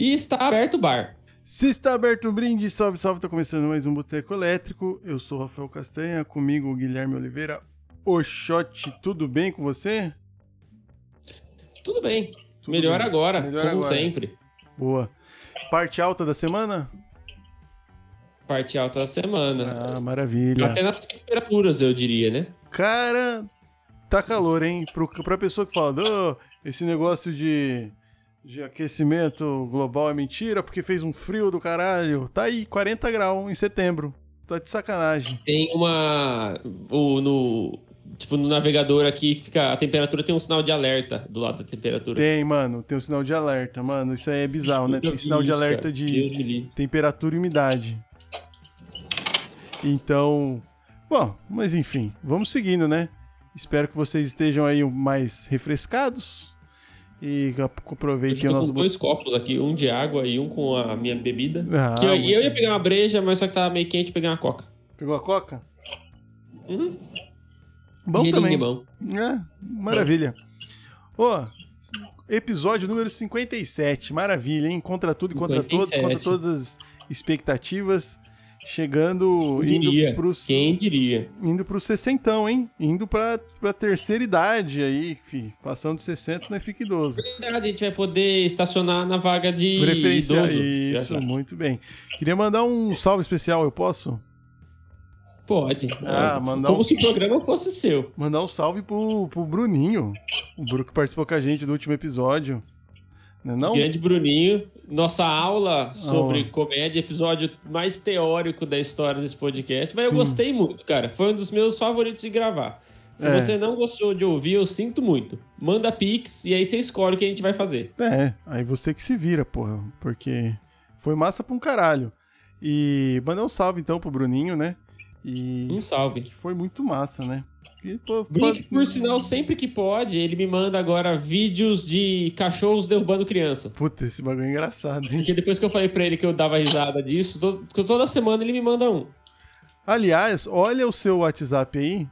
E está aberto o bar. Se está aberto o brinde, salve, salve, tá começando mais um Boteco Elétrico. Eu sou o Rafael Castanha, comigo o Guilherme Oliveira. Oxote, tudo bem com você? Tudo bem. Tudo Melhor bem. agora, Melhor como agora. sempre. Boa. Parte alta da semana? Parte alta da semana. Ah, maravilha. Até nas temperaturas, eu diria, né? Cara, tá calor, hein? Pro, pra pessoa que fala, oh, esse negócio de de aquecimento global é mentira, porque fez um frio do caralho. Tá aí, 40 graus em setembro. Tá de sacanagem. Tem uma. O, no, tipo, no navegador aqui fica. A temperatura tem um sinal de alerta do lado da temperatura. Tem, mano. Tem um sinal de alerta, mano. Isso aí é bizarro, né? Tem sinal de alerta de temperatura e umidade. Então. Bom, mas enfim, vamos seguindo, né? Espero que vocês estejam aí mais refrescados e aproveite eu o nosso. com dois copos aqui, um de água e um com a minha bebida. Ah, que eu, eu ia pegar uma breja, mas só que tava meio quente, peguei uma coca. Pegou a coca? Uhum. Bom também. Bom. É, maravilha. Ó, oh, episódio número 57. Maravilha, hein? Contra tudo e contra 57. todos, contra todas as expectativas. Chegando, diria? indo pros. Quem diria? Indo pro sessentão, hein? Indo pra, pra terceira idade aí, fi. Passando de 60, não é fica idoso. Verdade, a gente vai poder estacionar na vaga de Preferencial. idoso. Isso, muito bem. Queria mandar um salve especial, eu posso? Pode. Ah, mandar Como um... se o programa fosse seu. Mandar um salve pro, pro Bruninho. O Bruno que participou com a gente do último episódio. Não, é não? Grande Bruninho. Nossa aula sobre oh. comédia, episódio mais teórico da história desse podcast. Mas Sim. eu gostei muito, cara. Foi um dos meus favoritos de gravar. Se é. você não gostou de ouvir, eu sinto muito. Manda pix e aí você escolhe o que a gente vai fazer. É, aí você que se vira, porra. Porque foi massa pra um caralho. E mandar um salve então pro Bruninho, né? E um salve. Foi muito massa, né? Blink, por sinal, sempre que pode, ele me manda agora vídeos de cachorros derrubando criança. Puta, esse bagulho é engraçado, hein? Porque depois que eu falei pra ele que eu dava risada disso, toda semana ele me manda um. Aliás, olha o seu WhatsApp aí,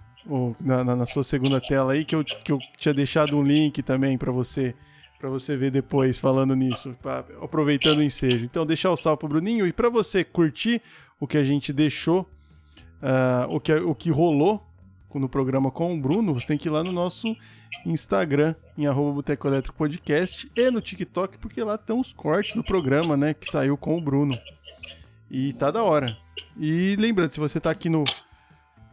na, na, na sua segunda tela aí, que eu, que eu tinha deixado um link também para você para você ver depois falando nisso, pra, aproveitando o ensejo. Então, deixar o salve pro Bruninho e para você curtir o que a gente deixou, uh, o, que, o que rolou no programa com o Bruno, você tem que ir lá no nosso Instagram, em arroba Boteco Elétrico Podcast, e no TikTok, porque lá estão os cortes do programa, né, que saiu com o Bruno. E tá da hora. E lembrando, se você tá aqui no,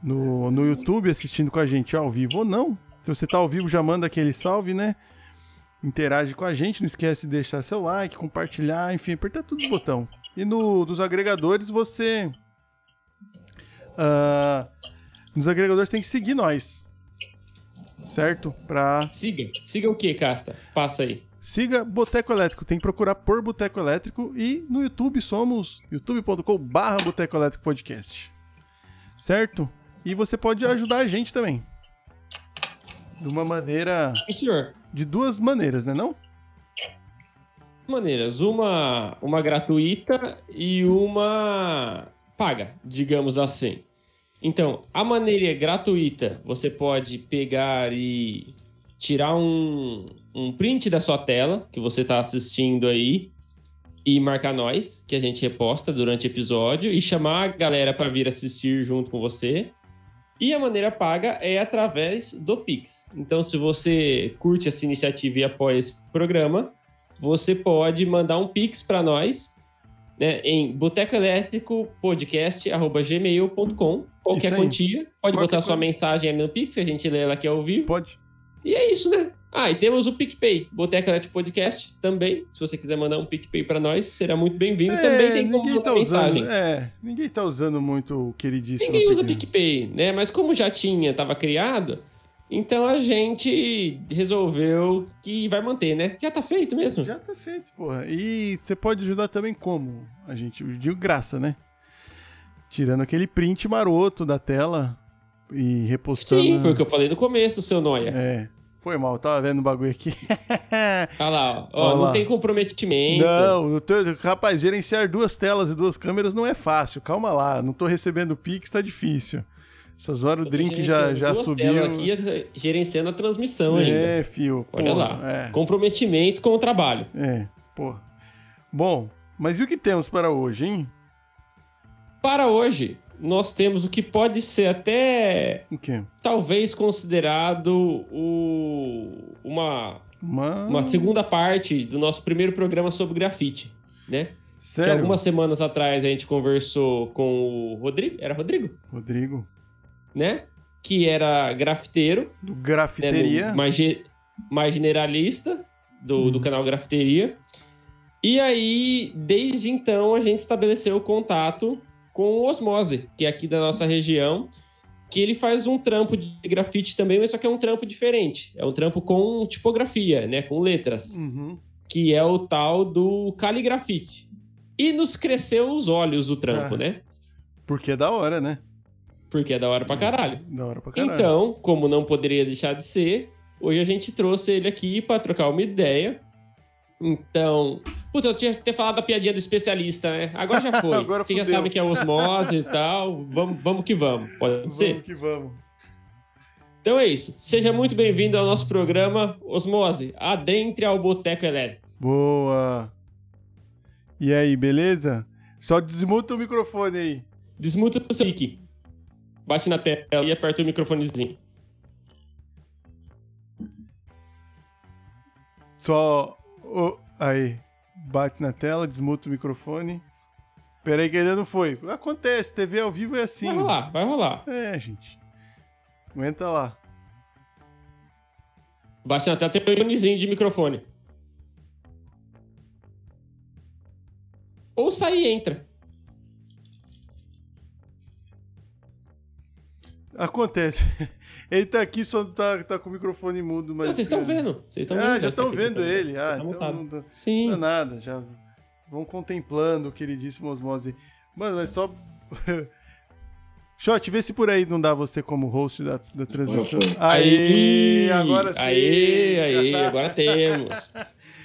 no, no YouTube assistindo com a gente ao vivo ou não, se você tá ao vivo, já manda aquele salve, né? Interage com a gente, não esquece de deixar seu like, compartilhar, enfim, apertar todos os botões. E no, dos agregadores você. Uh, nos agregadores tem que seguir nós. Certo? Pra. Siga. Siga o que, Casta? Passa aí. Siga Boteco Elétrico. Tem que procurar por Boteco Elétrico. E no YouTube somos youtube.com/barra Boteco Elétrico Podcast. Certo? E você pode ajudar a gente também. De uma maneira. Sim, senhor. De duas maneiras, né? Não? Maneiras. Uma, uma gratuita e uma paga, digamos assim. Então, a maneira gratuita, você pode pegar e tirar um, um print da sua tela que você está assistindo aí e marcar nós, que a gente reposta durante o episódio, e chamar a galera para vir assistir junto com você. E a maneira paga é através do Pix. Então, se você curte essa iniciativa e apoia esse programa, você pode mandar um Pix para nós né, em botecoelétricopodcast.gmail.com. Qualquer quantia. Pode botar sua mensagem aí no Pix, que a gente lê ela aqui ao vivo. Pode. E é isso, né? Ah, e temos o PicPay, Boteco Elétrico Podcast também. Se você quiser mandar um PicPay para nós, será muito bem-vindo. É, também tem como mandar tá mensagem. Usando, é, ninguém tá usando muito o queridíssimo. Ninguém usa PicPay, né? Mas como já tinha, tava criado, então a gente resolveu que vai manter, né? Já tá feito mesmo. Já tá feito, porra. E você pode ajudar também como? A gente de graça, né? Tirando aquele print maroto da tela e repostando. Sim, foi o que eu falei no começo, seu Noia. É. Foi mal, tava vendo o bagulho aqui. Olha lá, ó. ó não lá. tem comprometimento. Não, tô, rapaz, gerenciar duas telas e duas câmeras não é fácil. Calma lá, não tô recebendo Pix, tá difícil. Essas horas o drink já, já subiu. aqui gerenciando a transmissão é, ainda. É, fio. Olha lá. É. Comprometimento com o trabalho. É, pô. Bom, mas e o que temos para hoje, hein? Para hoje, nós temos o que pode ser até O quê? talvez considerado o, uma, Uma... uma segunda parte do nosso primeiro programa sobre grafite, né? Que Sério? algumas semanas atrás a gente conversou com o Rodrigo, era Rodrigo, Rodrigo. Né? Que era grafiteiro, Do né? Grafiteria. No- mais, ge- mais generalista do, do canal Grafiteria. E aí, desde então, a gente estabeleceu o contato com o Osmose, que é aqui da nossa região, que ele faz um trampo de grafite também, mas só que é um trampo diferente. É um trampo com tipografia, né? Com letras, Uhum. que é o tal do caligrafite. E nos cresceu os olhos o trampo, Ah. né? Porque é da hora, né? Porque é da hora pra caralho. Da hora pra caralho. Então, como não poderia deixar de ser, hoje a gente trouxe ele aqui pra trocar uma ideia. Então, puta, eu tinha que ter falado da piadinha do especialista, né? Agora já foi. Agora Você já sabe que é osmose e tal. Vamos, vamos que vamos. Pode vamos ser? que vamos. Então é isso. Seja muito bem-vindo ao nosso programa Osmose. Adentre ao Boteco Elétrico. Boa. E aí, beleza? Só desmuta o microfone aí. Desmuta o seu mic. Bate na tela e aperta o microfonezinho. Só. o- aí. Bate na tela, desmuta o microfone. Pera aí que ainda não foi. Acontece, TV ao vivo é assim. Vai rolar, vai rolar. É, gente. Aguenta lá. Bate na tela, tem um íconezinho de microfone. Ou sai e entra. Acontece. Ele tá aqui, só tá, tá com o microfone mudo, mas. Não, vocês estão vendo. Vocês estão Ah, vendo. já estão aqui, vendo tá ele. Ah, tá então não dá, Sim. não dá nada. Já vão contemplando o queridíssimo Osmose. Mano, mas só. Shot, vê se por aí não dá você como host da, da transmissão. Aí, agora sim. Aí, aí, agora temos.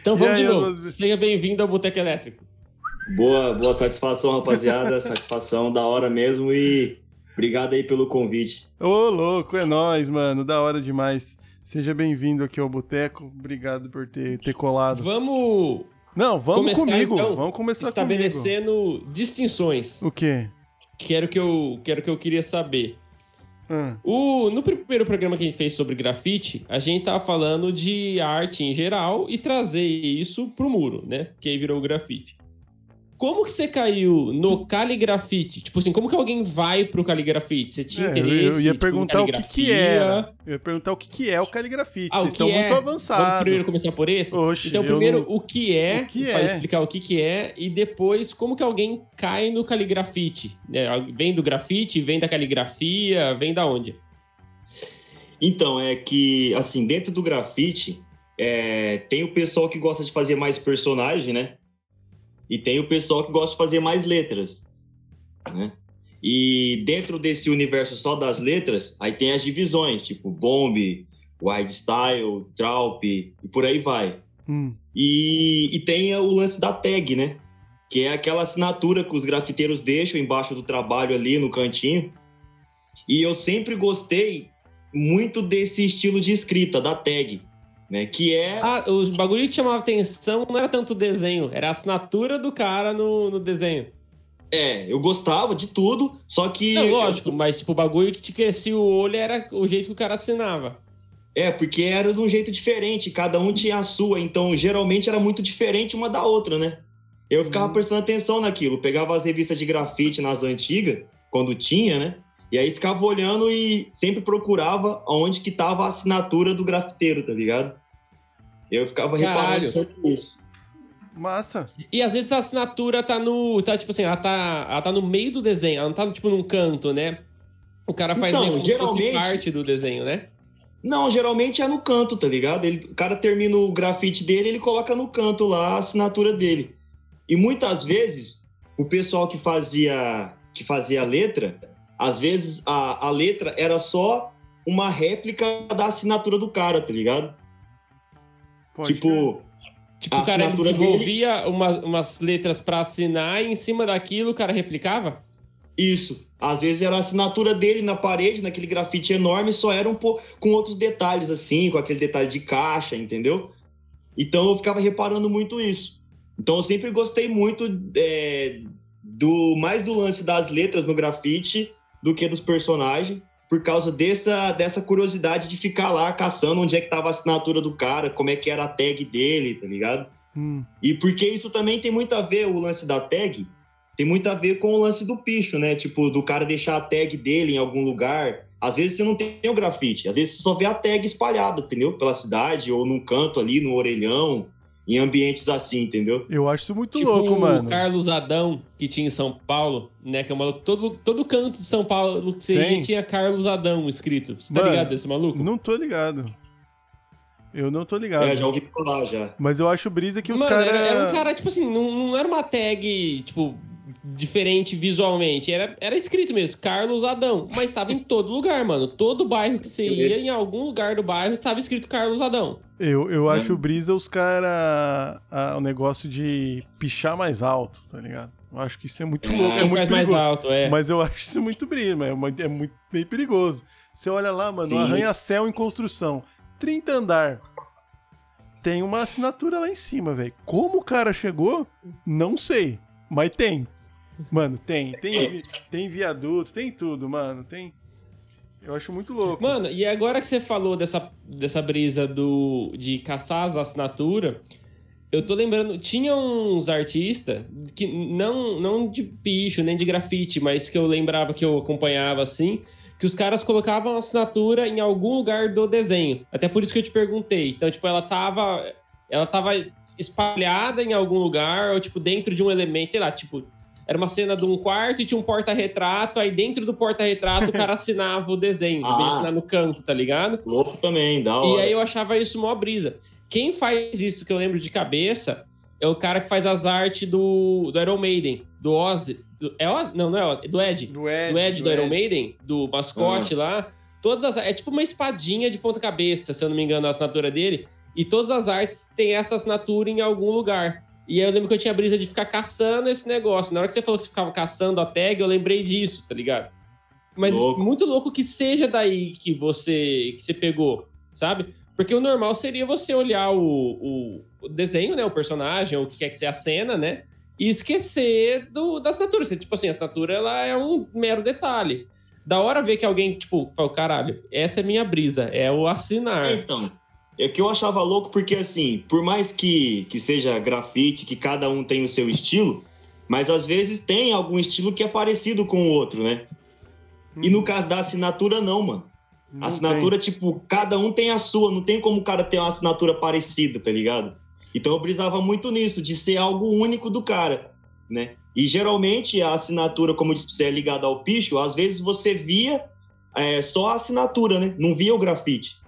Então vamos aí, de novo. Osmose? Seja bem-vindo ao Boteco Elétrico. Boa, boa satisfação, rapaziada. satisfação da hora mesmo e obrigado aí pelo convite. Ô, louco, é nóis, mano. Da hora demais. Seja bem-vindo aqui ao Boteco. Obrigado por ter, ter colado. Vamos Não, vamos começar, comigo. então, vamos começar estabelecendo distinções. comigo. O quê? Que era o que eu, que era o que eu queria saber. Ah, O, no primeiro programa que a gente fez sobre grafite, a gente tava falando de arte em geral e trazer isso pro muro, né? Que aí virou o grafite. Como que você caiu no caligrafite? Tipo assim, como que alguém vai pro caligrafite? Você tinha é, eu- interesse? eu ia tipo, perguntar o que que era. Eu ia perguntar o que que é o caligrafite. Ah, o Vocês que estão é? muito Vamos avançados. primeiro começar por esse? Oxe, então, primeiro, não- o que é, O que vai é? explicar o que que é, e depois, como que alguém cai no caligrafite? né? Vem do grafite, vem da caligrafia, vem da onde? Então, é que, assim, dentro do grafite, é, tem o pessoal que gosta de fazer mais personagem, né? E tem o pessoal que gosta de fazer mais letras, né? E dentro desse universo só das letras, aí tem as divisões, tipo Bomb, Wide Style, Traup e por aí vai. Hum, E, e tem o lance da tag, né? Que é aquela assinatura que os grafiteiros deixam embaixo do trabalho ali no cantinho. E eu sempre gostei muito desse estilo de escrita, da tag, né? Que é. Ah, os bagulho que chamava atenção não era tanto o desenho, era a assinatura do cara no, no desenho. É, eu gostava de tudo, só que. Não, lógico, mas tipo, o bagulho que te crescia o olho era o jeito que o cara assinava. É, porque era de um jeito diferente, cada um tinha a sua, então geralmente era muito diferente uma da outra, né? Eu ficava Uhum. prestando atenção naquilo, pegava as revistas de grafite nas antigas, quando tinha, né? E aí ficava olhando e sempre procurava onde que tava a assinatura do grafiteiro, tá ligado? Eu ficava Caralho. reparando sempre isso. massa. E às vezes a assinatura tá no. Tá, tipo assim, ela tá, ela tá no meio do desenho, ela não tá tipo num canto, né? O cara faz Então, meio como se fosse geralmente- parte do desenho, né? Não, geralmente é no canto, tá ligado? Ele, o cara termina o grafite dele, ele coloca no canto lá a assinatura dele. E muitas vezes, o pessoal que fazia que fazia a letra, às vezes a, a letra era só uma réplica da assinatura do cara, tá ligado? Pode tipo, Tipo, A o cara desenvolvia uma- umas letras pra assinar e em cima daquilo o cara replicava? isso. Às vezes era a assinatura dele na parede, naquele grafite enorme, só era um pouco com outros detalhes assim, com aquele detalhe de caixa, entendeu? Então eu ficava reparando muito isso. Então eu sempre gostei muito é, do mais do lance das letras no grafite do que dos personagens, por causa dessa, dessa curiosidade de ficar lá caçando onde é que tava a assinatura do cara, como é que era a tag dele, tá ligado? Hum. E porque isso também tem muito a ver, o lance da tag, tem muito a ver com o lance do picho, né? Tipo, do cara deixar a tag dele em algum lugar. Às vezes você não tem o grafite, às vezes você só vê a tag espalhada, entendeu? Pela cidade, ou num canto ali, no orelhão, em ambientes assim, entendeu? Eu acho isso muito tipo louco, mano. o Carlos Adão, que tinha em São Paulo, né? Que é um maluco. Todo, todo canto de São Paulo que você Tem. ia tinha Carlos Adão escrito. Você tá Mano, ligado desse maluco? Não tô ligado. Eu não tô ligado. É, já ouvi falar já. Mas eu acho brisa que os Mano, caras. era, era um cara, tipo assim, não, não era uma tag, tipo, diferente visualmente. Era, era escrito mesmo, Carlos Adão. Mas tava em todo lugar, mano. Todo bairro que você ia, em algum lugar do bairro, tava escrito Carlos Adão. Eu, eu Hum. acho brisa os caras. O negócio de pichar mais alto, tá ligado? Eu acho que isso é muito É, louco. É Quem muito faz mais perigoso. alto, é. Mas eu acho isso muito brisa, é muito, é muito bem perigoso. Você olha lá, mano, um arranha-céu em construção. 30 andar. Tem uma assinatura lá em cima, velho. Como o cara chegou, não sei. Mas tem. Mano, tem. Tem, vi- tem viaduto, tem tudo, mano. Tem. Eu acho muito louco. Mano, e agora que você falou dessa, dessa brisa do, de caçar as assinaturas, eu tô lembrando, tinha uns artistas que não, não de picho, nem de grafite, mas que eu lembrava que eu acompanhava assim, que os caras colocavam a assinatura em algum lugar do desenho. Até por isso que eu te perguntei. Então, tipo, ela tava. Ela tava espalhada em algum lugar, ou tipo, dentro de um elemento, sei lá, tipo. Era uma cena de um quarto e tinha um porta-retrato, aí dentro do porta-retrato o cara assinava o desenho, Ah. assinar no canto, tá ligado? Louco também, da E aí eu achava isso mó brisa. Quem faz isso que eu lembro de cabeça é o cara que faz as artes do, do Iron Maiden, do Ozzy. Do- é Ozzy? Não, não é Ozzy, é do Ed. Do Ed. Do Ed do, Iron Maiden, do mascote Ah. lá. Todas as, é tipo uma espadinha de ponta cabeça, se eu não me engano, a assinatura dele. E todas as artes têm essa assinatura em algum lugar. E aí eu lembro que eu tinha brisa de ficar caçando esse negócio. Na hora que você falou que você ficava caçando a tag, eu lembrei disso, tá ligado? Mas Louco. muito louco que seja daí que você que você pegou, sabe? Porque o normal seria você olhar o, o, o desenho, né? O personagem, ou o que quer que seja a cena, né? E esquecer do, da assinatura. Você, tipo assim, a assinatura ela é um mero detalhe. Da hora ver que alguém, tipo, fala, caralho, essa é minha brisa, é o assinar. Então, é que eu achava louco porque, assim, por mais que, que seja grafite, que cada um tem o seu estilo, mas às vezes tem algum estilo que é parecido com o outro, né? E no caso da assinatura, não, mano. Não assinatura, tipo, cada um tem a sua, não tem como o cara ter uma assinatura parecida, tá ligado? Então eu brisava muito nisso, de ser algo único do cara, né? E geralmente a assinatura, como eu disse, você é ligada ao picho, às vezes você via é, só a assinatura, né? Não via o grafite.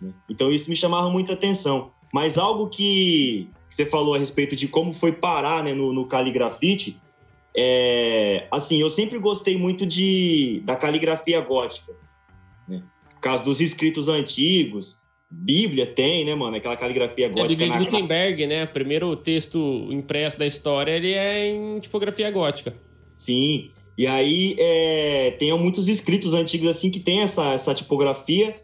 Né? Então isso me chamava muita atenção. Mas algo que, você falou a respeito de como foi parar né, no, no caligrafite, é, assim, eu sempre gostei muito de, da caligrafia gótica. Né? Por causa dos escritos antigos. Bíblia tem, né, mano? Aquela caligrafia É gótica Big na Gutenberg, né? O primeiro texto impresso da história, ele é em tipografia gótica. Sim. E aí é, tem muitos escritos antigos assim que tem essa, essa tipografia.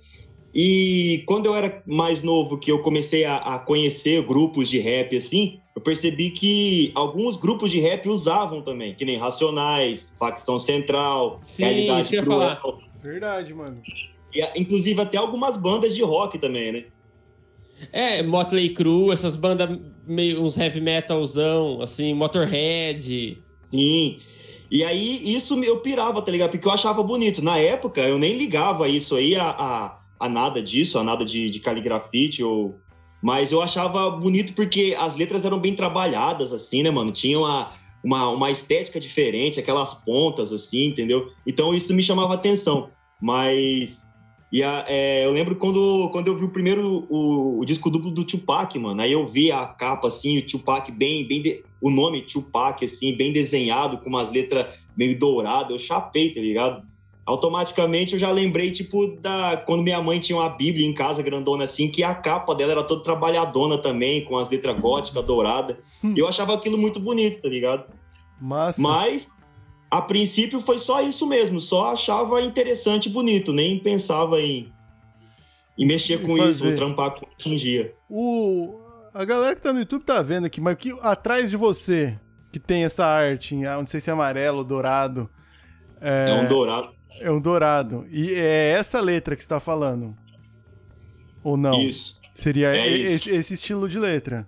E quando eu era mais novo, que eu comecei a, a conhecer grupos de rap assim, eu percebi que alguns grupos de rap usavam também, que nem Racionais, Facção Central, Sim, Realidade isso que eu ia falar. Verdade, mano. E, inclusive até algumas bandas de rock também, né? É, Motley Crue, essas bandas meio uns heavy metalzão, assim, Motorhead. Sim. E aí, isso eu pirava, tá ligado? Porque eu achava bonito. Na época, eu nem ligava isso aí a, a, a nada disso, a nada de, de caligrafite ou... Mas eu achava bonito porque as letras eram bem trabalhadas, assim, né, mano? Tinha uma, uma, uma estética diferente, aquelas pontas, assim, entendeu? Então isso me chamava atenção. Mas... E a- é, eu lembro quando, quando eu vi o primeiro, o, o disco duplo do Tupac, mano. Aí eu vi a capa, assim, o Tupac bem... bem de- o nome Tupac, assim, bem desenhado, com umas letras meio douradas. Eu chapei, tá ligado? Automaticamente eu já lembrei, tipo, da quando minha mãe tinha uma Bíblia em casa, grandona assim, que a capa dela era toda trabalhadona também, com as letras góticas douradas. E eu achava aquilo muito bonito, tá ligado? Massa. Mas, a princípio, foi só isso mesmo. Só achava interessante e bonito. Nem pensava em, em mexer com fazer. isso, trampar com isso um dia. O... a galera que tá no YouTube tá vendo aqui, mas que atrás de você, que tem essa arte, ah, não sei se é amarelo, dourado. É, é um dourado. É um dourado. E é essa letra que você tá falando? Ou não? Isso. Seria é esse, esse, estilo de letra.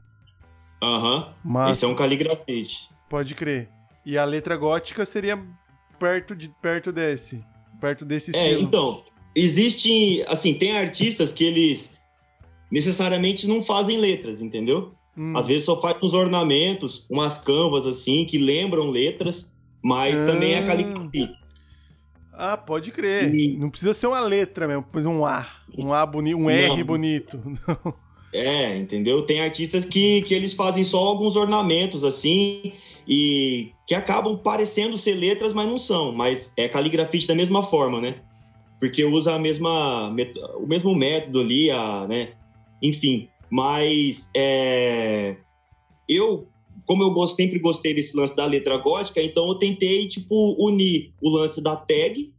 Aham. Uhum. Esse é um caligrafite. Pode crer. E a letra gótica seria perto, de, perto desse. Perto desse é, estilo. É, então, existe, assim, tem artistas que eles necessariamente não fazem letras, entendeu? Hum. Às vezes só faz uns ornamentos, umas canvas assim, que lembram letras, mas ah. também é caligrafia. Ah, pode crer. E... Não precisa ser uma letra mesmo, um A. Um A bonito, um não. R bonito. Não. É, entendeu? Tem artistas que, que eles fazem só alguns ornamentos assim e que acabam parecendo ser letras, mas não são. Mas é caligrafite da mesma forma, né? Porque usa a mesma, o mesmo método ali, a, né? Enfim, mas é, eu, como eu gosto, sempre gostei desse lance da letra gótica, então eu tentei, tipo, unir o lance da tag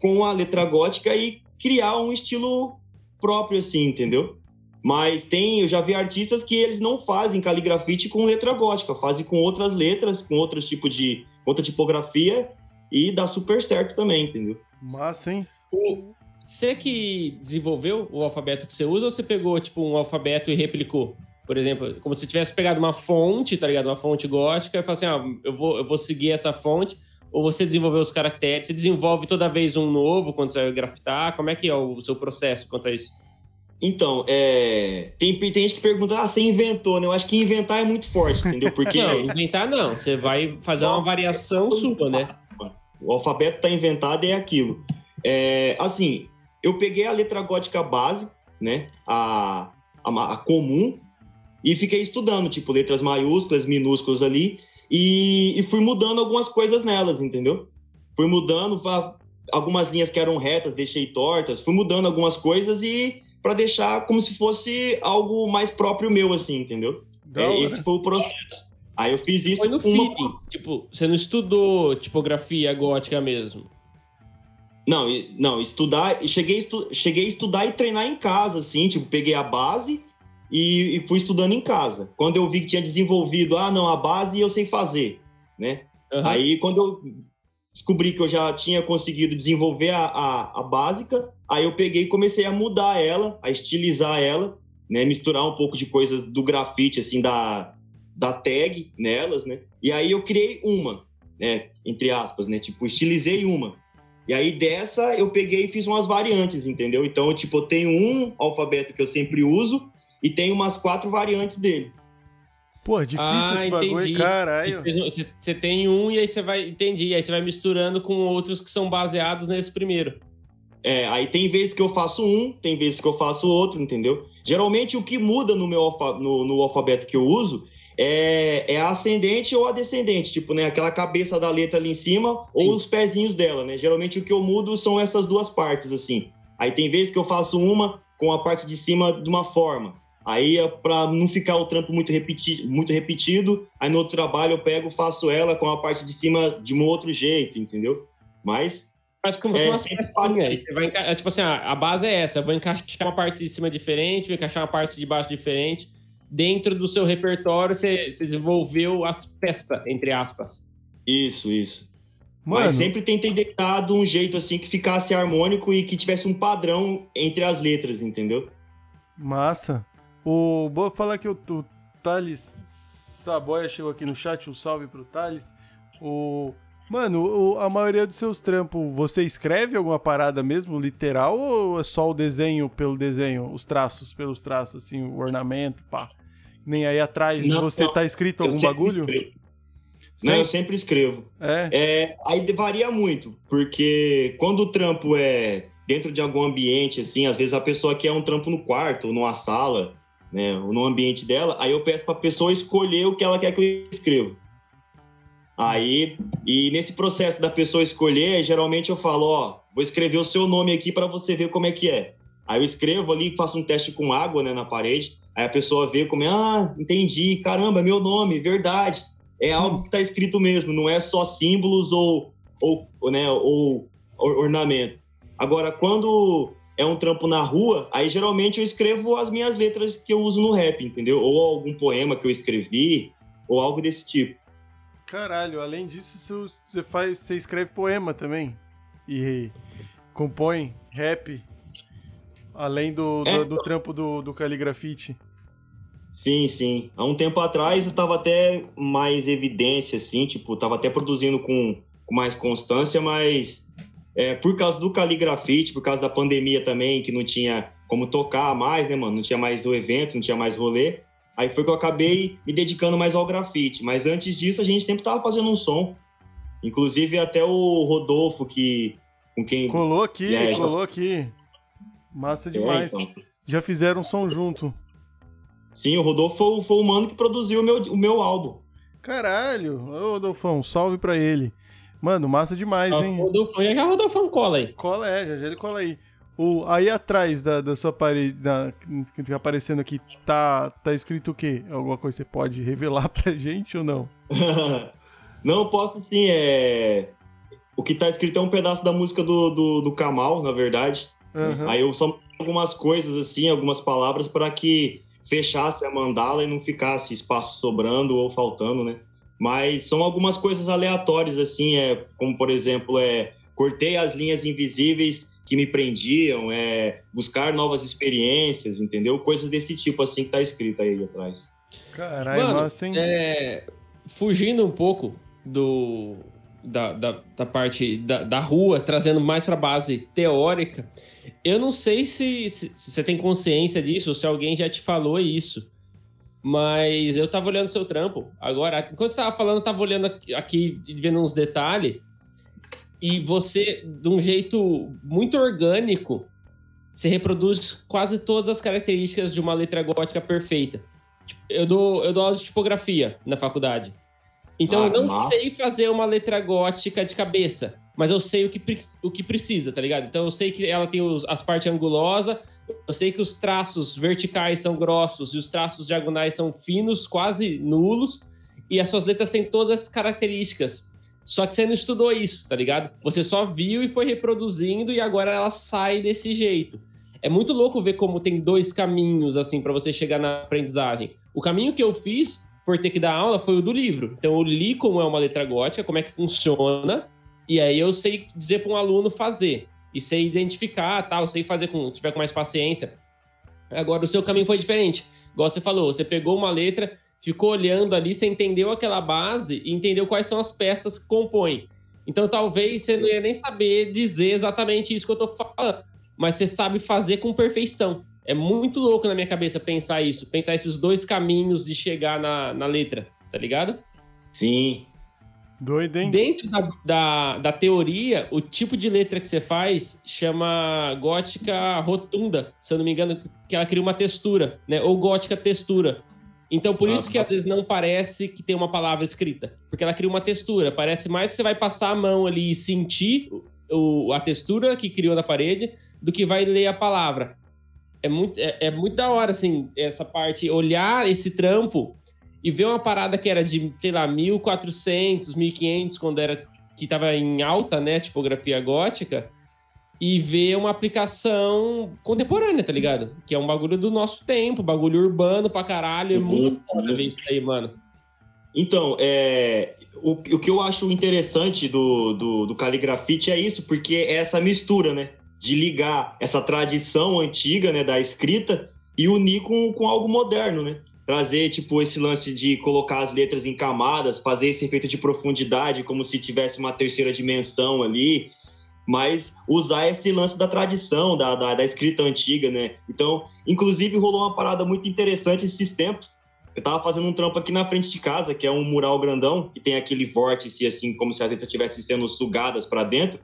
com a letra gótica e criar um estilo próprio, assim, entendeu? Mas tem, eu já vi artistas que eles não fazem caligrafite com letra gótica, fazem com outras letras, com outros tipos de outra tipografia e dá super certo também, entendeu? Massa, hein? O, você que desenvolveu o alfabeto que você usa ou você pegou tipo um alfabeto e replicou? Por exemplo, como se tivesse pegado uma fonte, tá ligado? Uma fonte gótica e falou assim: ah, eu vou, eu vou seguir essa fonte. Ou você desenvolveu os caracteres? Você desenvolve toda vez um novo quando você vai grafitar? Como é que é o seu processo quanto a isso? Então, é... tem, tem gente que pergunta, ah, você inventou, né? Eu acho que inventar é muito forte, entendeu? Porque... não, inventar não. Você vai fazer uma variação sua, né? O alfabeto tá inventado e é aquilo. É, assim, eu peguei a letra gótica base, né? A, a, a, comum, e fiquei estudando, tipo, letras maiúsculas, minúsculas ali, e, e fui mudando algumas coisas nelas, entendeu? Fui mudando, algumas linhas que eram retas, deixei tortas, fui mudando algumas coisas e para deixar como se fosse algo mais próprio meu, assim, entendeu? É, esse foi o processo. Aí eu fiz isso. Foi no uma... feeling. Tipo, você não estudou tipografia gótica mesmo? Não, não, estudar. Cheguei, estu, cheguei a estudar e treinar em casa, assim, tipo, peguei a base e, e, fui estudando em casa. Quando eu vi que tinha desenvolvido, ah, não, a base eu sei fazer, né? Uhum. Aí quando eu descobri que eu já tinha conseguido desenvolver a, a, a, básica, aí eu peguei e comecei a mudar ela, a estilizar ela, né? Misturar um pouco de coisas do grafite, assim, da, da tag nelas, né? E aí eu criei uma, né? Entre aspas, né? Tipo, estilizei uma. E aí dessa eu peguei e fiz umas variantes, entendeu? Então, tipo, eu tenho um alfabeto que eu sempre uso e tenho umas quatro variantes dele. Pô, é difícil ah, esse bagulho, entendi. caralho. Você, você tem um e aí você vai. Entendi. Aí você vai misturando com outros que são baseados nesse primeiro. É, aí tem vezes que eu faço um, tem vezes que eu faço outro, entendeu? Geralmente o que muda no meu alfa, no, no alfabeto que eu uso é, é a ascendente ou a descendente, tipo, né? Aquela cabeça da letra ali em cima Sim. ou os pezinhos dela, né? Geralmente o que eu mudo são essas duas partes, assim. Aí tem vezes que eu faço uma com a parte de cima de uma forma. Aí, é para não ficar o trampo muito, repeti muito repetido, aí no outro trabalho eu pego, faço ela com a parte de cima de um outro jeito, entendeu? Mas. Mas como é, são as pecinhas, você vai é, tipo assim, a base é essa, eu vou encaixar uma parte de cima diferente, vou encaixar uma parte de baixo diferente. Dentro do seu repertório, você, você desenvolveu as peças, entre aspas. Isso, isso. Mano. Mas sempre tentei deixar de um jeito assim que ficasse harmônico e que tivesse um padrão entre as letras, entendeu? Massa. O, vou falar que o, o Thales Saboia chegou aqui no chat, um salve pro Thales. O, mano, o, a maioria dos seus trampos, você escreve alguma parada mesmo, literal, ou é só o desenho pelo desenho, os traços pelos traços, assim, o ornamento, pá? Nem aí atrás não, você não. tá escrito algum bagulho? Não, eu sempre escrevo. É? é? Aí varia muito, porque quando o trampo é dentro de algum ambiente, assim, às vezes a pessoa quer um trampo no quarto ou numa sala, né, no ambiente dela, aí eu peço para a pessoa escolher o que ela quer que eu escreva. Aí, e nesse processo da pessoa escolher, geralmente eu falo, ó, vou escrever o seu nome aqui para você ver como é que é. Aí eu escrevo ali, faço um teste com água, né, na parede. Aí a pessoa vê como é, ah, entendi, caramba, meu nome, verdade. É algo que está escrito mesmo, não é só símbolos ou, ou, né, ou ornamento. Agora, quando é um trampo na rua, aí geralmente eu escrevo as minhas letras que eu uso no rap, entendeu? Ou algum poema que eu escrevi, ou algo desse tipo. Caralho, além disso, você faz, você escreve poema também. E compõe rap. Além do, é, do, do, trampo do, do caligrafite. Sim, sim. Há um tempo atrás eu tava até mais evidência, assim, tipo, tava até produzindo com, com mais constância, mas é, por causa do caligrafite, por causa da pandemia também, que não tinha como tocar mais, né, mano? Não tinha mais o evento, não tinha mais rolê. Aí foi que eu acabei me dedicando mais ao grafite. Mas antes disso, a gente sempre tava fazendo um som. Inclusive, até o Rodolfo, que. Com quem. Colou aqui, é, colou já... aqui. Massa é, demais. É, então. Já fizeram um som junto. Sim, o Rodolfo foi, foi o mano que produziu o meu, o meu álbum. Caralho! Ô, Rodolfão, salve pra ele. Mano, massa demais, hein? Rodolfo, e a Rodolfão cola aí. Cola, é, já, já ele cola aí. O, aí atrás da, da sua parede, da, que tá aparecendo aqui, tá, tá escrito o quê? Alguma coisa você pode revelar pra gente ou não? não, posso sim. É... O que tá escrito é um pedaço da música do, do, do Kamal, na verdade. Uhum. Aí eu só algumas coisas, assim, algumas palavras para que fechasse a mandala e não ficasse espaço sobrando ou faltando, né? Mas são algumas coisas aleatórias, assim, é, como por exemplo, é, cortei as linhas invisíveis que me prendiam, é, buscar novas experiências, entendeu? Coisas desse tipo, assim, que tá escrito aí atrás. Caralho, Mano, nossa, hein? É, fugindo um pouco do, da, da, da parte da, da, rua, trazendo mais para base teórica, eu não sei se, se, se, você tem consciência disso, ou se alguém já te falou isso. Mas eu tava olhando seu trampo. Agora, enquanto você tava falando, eu tava olhando aqui, vendo uns detalhes. E você, de um jeito muito orgânico, você reproduz quase todas as características de uma letra gótica perfeita. Tipo, eu dou, eu dou aula de tipografia na faculdade. Então ah, eu não nossa. sei fazer uma letra gótica de cabeça, mas eu sei o que, o que precisa, tá ligado? Então eu sei que ela tem os, as partes angulosas, eu sei que os traços verticais são grossos e os traços diagonais são finos, quase nulos, e as suas letras têm todas essas características. Só que você não estudou isso, tá ligado? Você só viu e foi reproduzindo e agora ela sai desse jeito. É muito louco ver como tem dois caminhos assim para você chegar na aprendizagem. O caminho que eu fiz por ter que dar aula foi o do livro. Então eu li como é uma letra gótica, como é que funciona, e aí eu sei dizer para um aluno fazer e sei identificar, tal, sei fazer com, tiver com mais paciência. Agora o seu caminho foi diferente. Igual você falou, você pegou uma letra, ficou olhando ali, você entendeu aquela base e entendeu quais são as peças que compõem. Então talvez você não ia nem saber dizer exatamente isso que eu tô falando, mas você sabe fazer com perfeição. É muito louco na minha cabeça pensar isso, pensar esses dois caminhos de chegar na, na letra, tá ligado? Sim, Doido, hein? Dentro da, da, da, teoria, o tipo de letra que você faz chama gótica rotunda, se eu não me engano, que ela cria uma textura, né? Ou gótica textura. Então, por isso que às vezes não parece que tem uma palavra escrita. Porque ela cria uma textura. Parece mais que você vai passar a mão ali e sentir o, a textura que criou na parede do que vai ler a palavra. É muito, é, é muito da hora, assim, essa parte, olhar esse trampo e ver uma parada que era de, sei lá, 1400, 1500, quando era que tava em alta, né, tipografia gótica, e ver uma aplicação contemporânea, tá ligado? Que é um bagulho do nosso tempo, bagulho urbano pra caralho, é muito foda ver isso aí, mano. Então, é, o, o que eu acho interessante do, do, do caligrafite é isso, porque é essa mistura, né? De ligar essa tradição antiga, né, da escrita e unir com, com algo moderno, né? Trazer tipo esse lance de colocar as letras em camadas, fazer esse efeito de profundidade como se tivesse uma terceira dimensão ali, mas usar esse lance da tradição, da, da, da escrita antiga, né? Então, inclusive rolou uma parada muito interessante esses tempos. Eu tava fazendo um trampo aqui na frente de casa, que é um mural grandão, que tem aquele vórtice, assim, como se as letras estivessem sendo sugadas para dentro.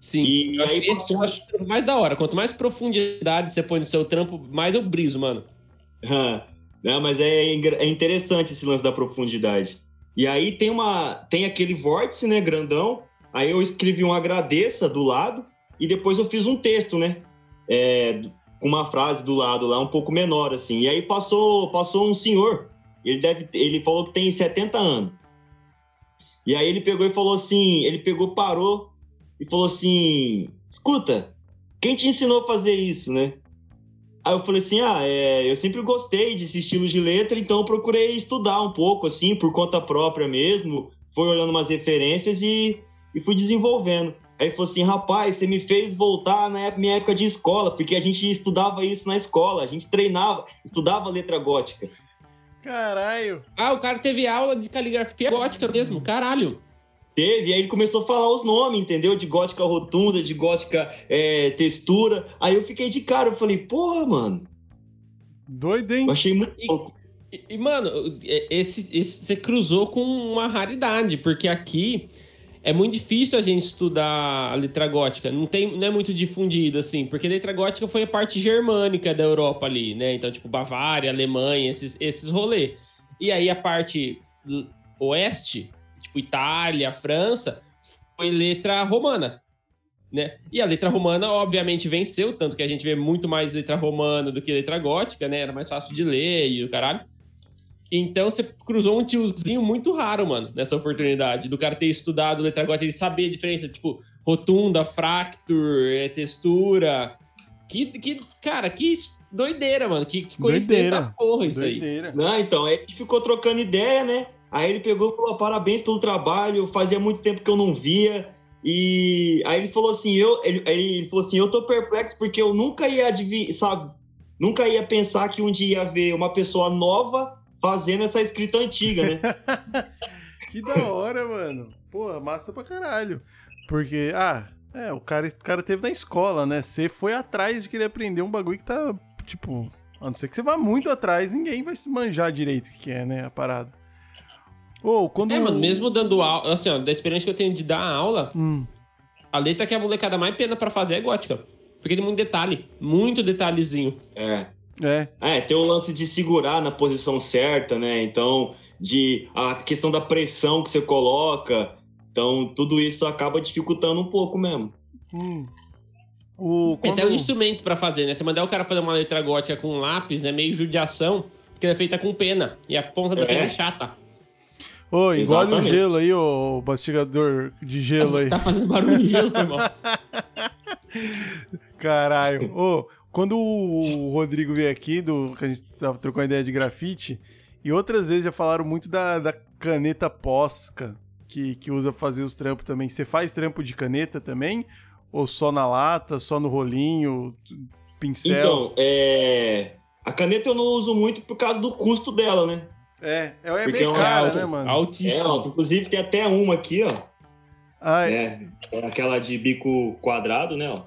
Sim, e, eu aí esse eu acho mais da hora. Quanto mais profundidade você põe no seu trampo, mais eu briso, mano. Né? Mas é, é interessante esse lance da profundidade. E aí tem uma tem aquele vórtice, né, grandão. Aí eu escrevi um agradeça do lado e depois eu fiz um texto, né? É, com uma frase do lado lá um pouco menor assim. E aí passou passou um senhor. Ele deve ele falou que tem 70 anos. E aí ele pegou e falou assim, ele pegou, parou e falou assim: "Escuta, quem te ensinou a fazer isso, né? Aí eu falei assim, ah, é, eu sempre gostei desse estilo de letra, então eu procurei estudar um pouco, assim, por conta própria mesmo, fui olhando umas referências e, e fui desenvolvendo. Aí ele falou assim, rapaz, você me fez voltar na minha época de escola, porque a gente estudava isso na escola, a gente treinava, estudava letra gótica. Caralho. Ah, o cara teve aula de caligrafia gótica mesmo, caralho. Teve, aí ele começou a falar os nomes, entendeu? De gótica rotunda, de gótica é, textura. Aí eu fiquei de cara, eu falei, porra, mano. Doido, hein? Eu achei muito E- louco. E, e, mano, esse, esse você cruzou com uma raridade, porque aqui é muito difícil a gente estudar a letra gótica. Não, tem, não é muito difundido, assim, porque a letra gótica foi a parte germânica da Europa ali, né? Então, tipo, Bavária, Alemanha, esses, esses rolês. E aí a parte oeste, tipo Itália, França, foi letra romana. Né? E a letra romana, obviamente, venceu, tanto que a gente vê muito mais letra romana do que letra gótica, né? Era mais fácil de ler e o caralho. Então você cruzou um tiozinho muito raro, mano, nessa oportunidade. Do cara ter estudado letra gótica, ele saber a diferença, tipo, rotunda, fracture, é, textura. Que, que, cara, que doideira, mano. Que, que coincidência da porra isso aí. Doideira. Não, então, aí a gente ficou trocando ideia, né? Aí ele pegou e falou: parabéns pelo trabalho, fazia muito tempo que eu não via. E aí ele falou assim: eu, ele, ele falou assim, eu tô perplexo porque eu nunca ia sabe? Nunca ia pensar que um dia ia ver uma pessoa nova fazendo essa escrita antiga, né? Que da hora, mano. Pô, massa pra caralho. Porque, ah, é, o cara, o cara teve na escola, né? Você foi atrás de querer aprender um bagulho que tá, tipo, a não ser que você vá muito atrás, ninguém vai se manjar direito o que é, né, a parada. Ou quando. É, mano, mesmo dando aula, assim, ó, da experiência que eu tenho de dar aula, Hum, a letra que a molecada mais pena pra fazer é gótica. Porque tem muito detalhe, muito detalhezinho. É. é. É, tem o lance de segurar na posição certa, né? Então, de a questão da pressão que você coloca. Então, tudo isso acaba dificultando um pouco mesmo. Hum. O, quando... até um instrumento pra fazer, né? Você mandar o cara fazer uma letra gótica com lápis, né? Meio judiação, porque ela é feita com pena. E a ponta da É. pena é chata. Ô, engole o gelo aí, ô mastigador de gelo aí. Tá fazendo barulho de gelo, foi mal. Caralho. Ô, quando o Rodrigo veio aqui, do, que a gente tava trocando ideia de grafite, e outras vezes já falaram muito da, da caneta Posca, que, que usa pra fazer os trampos também. Você faz trampo de caneta também? Ou só na lata, só no rolinho, pincel? Então, é... a caneta eu não uso muito por causa do custo dela, né? É, é, é bem é cara, alto, né, mano? É, Altíssimo. ó, inclusive tem até uma aqui, ó. Ai, É, é aquela de bico quadrado, né? Ó.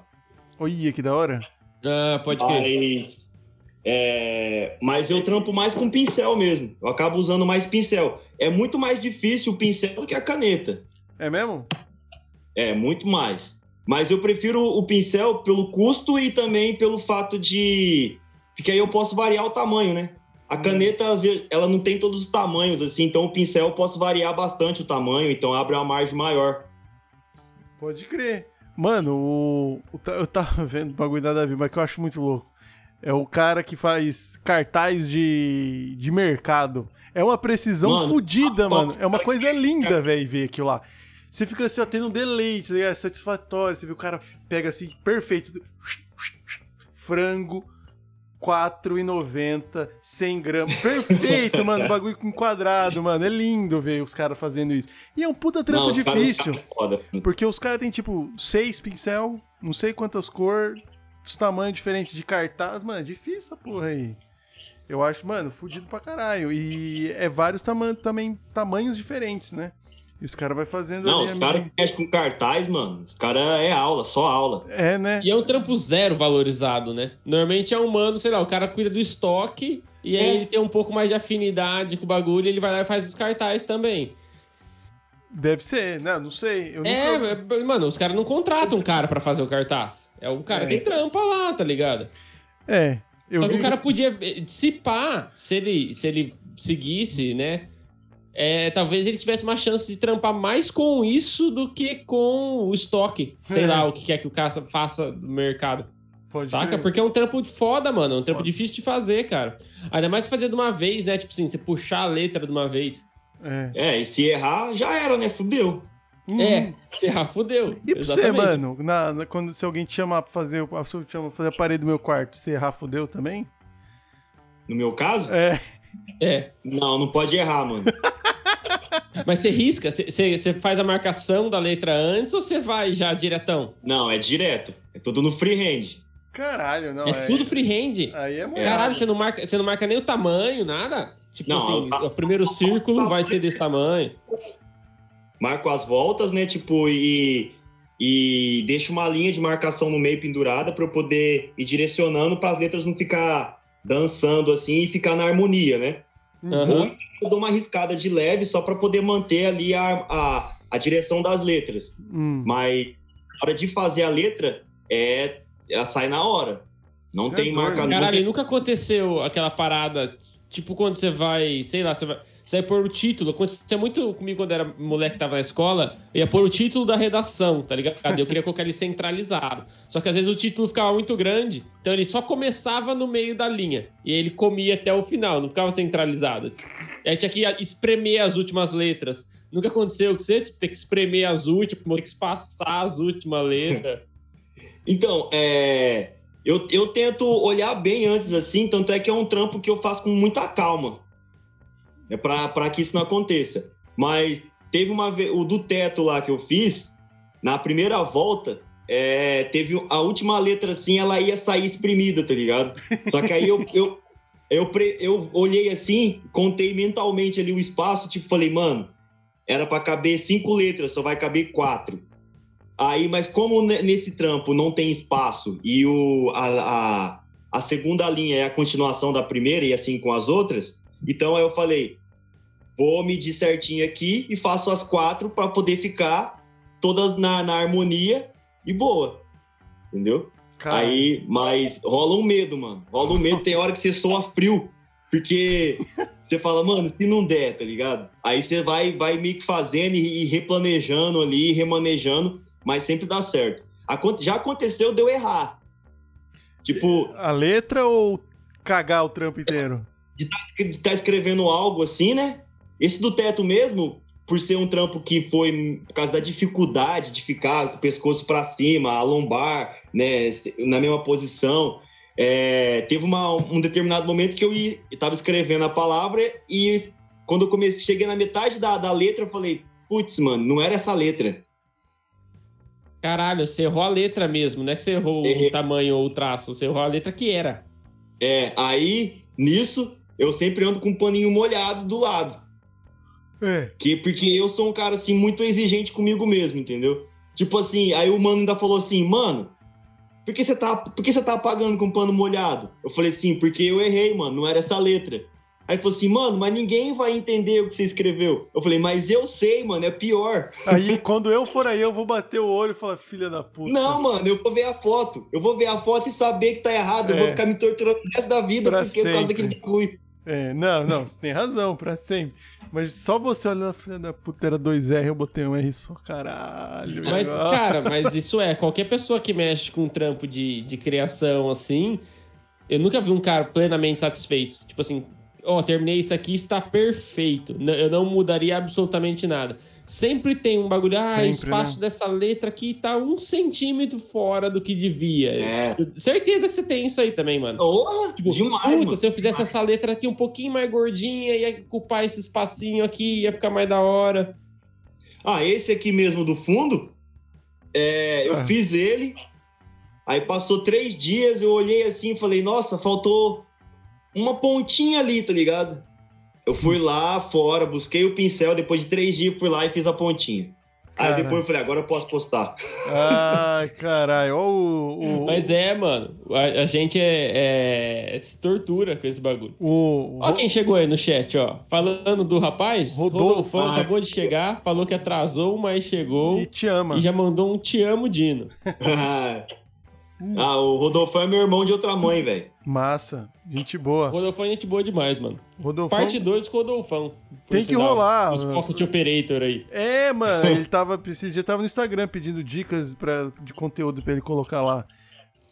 olha que da hora. Ah, pode. Mas, é, mas eu trampo mais com pincel mesmo. Eu acabo usando mais pincel. É muito mais difícil o pincel do que a caneta. É mesmo? É, muito mais. Mas eu prefiro o pincel pelo custo e também pelo fato de. Porque aí eu posso variar o tamanho, né? A caneta, às vezes, ela não tem todos os tamanhos, assim, então o pincel eu posso variar bastante o tamanho, então abre uma margem maior. Pode crer. Mano, o, o eu tava vendo bagulho nada a ver, mas que eu acho muito louco. É o cara que faz cartaz de, de mercado. É uma precisão Mano, fodida, mano. É uma coisa linda, velho, ver aquilo lá. Você fica assim, ó, tendo um deleite, né? é satisfatório. Você vê o cara pega assim, perfeito. Frango, 4,90, 100 gramas. Perfeito, mano. Bagulho enquadrado, mano. É lindo ver os caras fazendo isso. E é um puta trampo Não, difícil. foda. Porque os caras têm, tipo, seis pincel, não sei quantas cores, os tamanhos diferentes de cartaz. Mano, é difícil essa porra aí. Eu acho, mano, fudido pra caralho. E é vários tama também tamanhos diferentes, né? E os caras vai fazendo Não, ali os caras que mexem com cartaz, mano, os caras é aula, só aula. É, né? E é um trampo zero valorizado, né? Normalmente é um mano, sei lá, o cara cuida do estoque e aí É. ele tem um pouco mais de afinidade com o bagulho, ele vai lá e faz os cartazes também. Deve ser, né? Não sei. Eu É, nunca... mano, os caras não contratam um cara pra fazer o cartaz. É um cara É. que trampa lá, tá ligado? É. Eu Só que vi... o cara podia eh, dissipar se ele, se ele seguisse, né? É, talvez ele tivesse uma chance de trampar mais com isso do que com o estoque. Sei É. lá o que quer que o cara faça no mercado. Pode Saca? crer. Porque é um trampo foda, mano. É um trampo Foda. difícil de fazer, cara. Ainda mais fazer de uma vez, né? Tipo assim, você puxar a letra de uma vez. É. É, e se errar, já era, né? Fudeu. É, você errar, fudeu. E pra você, mano, na, na- quando se alguém te chamar pra fazer, chama pra fazer a parede do meu quarto, você errar, fudeu também? No meu caso, É. É. não, não pode errar, mano. Mas você risca? Você- faz a marcação da letra antes ou você vai já diretão? Não, é direto. É tudo no freehand. Caralho, não. é, tudo freehand. Aí é muito. Caralho, você não, marca, você não marca nem o tamanho, nada? Tipo Não, assim, tá- o primeiro círculo vai ser desse tamanho. Marco as voltas, né? Tipo, e, e deixo uma linha de marcação no meio pendurada para eu poder ir direcionando para as letras não ficar dançando assim e ficar na harmonia, né? Aham. Eu dou uma riscada de leve só para poder manter ali a, a, a direção das letras. Hum. Mas na hora de fazer a letra, é, ela sai na hora. Não Cê é tem doido. marca Caralho, nunca- nunca aconteceu aquela parada, tipo quando você vai, sei lá, você vai, você vai pôr o título. Acontecia muito comigo quando era moleque tava na escola, eu ia pôr o título da redação, tá ligado? Eu queria colocar ele centralizado. Só que às vezes o título ficava muito grande, então ele só começava no meio da linha. E ele comia até o final, não ficava centralizado. Aí tinha que espremer as últimas letras. Nunca aconteceu com você, tipo, ter que espremer as últimas, ter que espaçar as últimas letras. Então, é, eu, eu tento olhar bem antes assim, tanto é que é um trampo que eu faço com muita calma. É para que isso não aconteça. Mas teve uma o do teto lá que eu fiz, na primeira volta, é, teve a última letra assim, ela ia sair exprimida, tá ligado? Só que aí eu, eu, eu, pre- eu olhei assim, contei mentalmente ali o espaço, tipo, falei, mano, era para caber cinco letras, só vai caber quatro. Aí, mas como ne- nesse trampo não tem espaço e o, a, a, a segunda linha é a continuação da primeira e assim com as outras, então aí eu falei, vou medir certinho aqui e faço as quatro para poder ficar todas na, na harmonia e boa. Entendeu? Caralho. Aí, mas rola um medo, mano. Rola um medo, tem hora que você soa frio. Porque você fala, mano, se não der, tá ligado? Aí você vai, vai meio que fazendo e, e replanejando ali, remanejando, mas sempre dá certo. Aconte- Já aconteceu de eu errar. Tipo, A letra ou cagar o trampo inteiro? de estar tá escrevendo algo assim, né? Esse do teto mesmo, por ser um trampo que foi por causa da dificuldade de ficar com o pescoço para cima, a lombar, né, na mesma posição. é, teve uma- um determinado momento que eu estava escrevendo a palavra e quando eu comecei, cheguei na metade da, da letra, eu falei, putz, mano, não era essa letra. Caralho, você errou a letra mesmo, é que você errou Errei. o tamanho ou o traço, você errou a letra que era. É, aí, nisso, eu sempre ando com um paninho molhado do lado. É. Que, porque eu sou um cara, assim, muito exigente comigo mesmo, entendeu? Tipo assim, aí o mano ainda falou assim, mano, por que você tá, por que você tá apagando com pano molhado? Eu falei assim, porque eu errei, mano, não era essa letra. Aí ele falou assim, mano, mas ninguém vai entender o que você escreveu. Eu falei, mas eu sei, mano, é pior. Aí, quando eu for aí, eu vou bater o olho e falar, filha da puta. Não, mano, eu vou ver a foto. Eu vou ver a foto e saber que tá errado. Eu É. vou ficar me torturando o resto da vida Pra porque por causa sempre. daquele bagulho. É, não, não, você tem razão, pra sempre. Mas só você olhando, filha da puta, era 2R, eu botei um R só, caralho. Mas, cara, mas isso é, qualquer pessoa que mexe com um trampo de, de criação assim, eu nunca vi um cara plenamente satisfeito. Tipo assim, ó, terminei isso aqui, está perfeito. Eu não mudaria absolutamente nada. Sempre tem um bagulho, ah, Sempre, o espaço né? dessa letra aqui tá um centímetro fora do que devia. É. Certeza que você tem isso aí também, mano. Porra, Tipo, demais, puta, mano. se eu fizesse essa letra aqui um pouquinho mais gordinha, ia ocupar esse espacinho aqui, ia ficar mais da hora. Ah, esse aqui mesmo do fundo, é, eu Ah. fiz ele, aí passou três dias, eu olhei assim e falei, nossa, faltou uma pontinha ali, tá ligado? Eu fui lá fora, busquei o pincel, depois de três dias fui lá e fiz a pontinha. Aí depois eu falei, agora eu posso postar. Ai, caralho. O. o Mas é, mano, a, a gente é, é- se tortura com esse bagulho. O, Ó quem chegou aí no chat, ó. Falando do rapaz, Rodolfo. Rodolfão Ah. acabou de chegar, falou que atrasou, mas chegou E te ama. e já mandou um te amo, Dino. ah, o Rodolfo é meu irmão de outra mãe, velho. Massa. Gente boa. Rodolfão é gente boa demais, mano. Rodolfão. Parte 2 com o Rodolfão. Tem que rolar. Os Pocket Operator aí. É, mano, ele tava. Esses dias tava no Instagram pedindo dicas pra, de conteúdo pra ele colocar lá.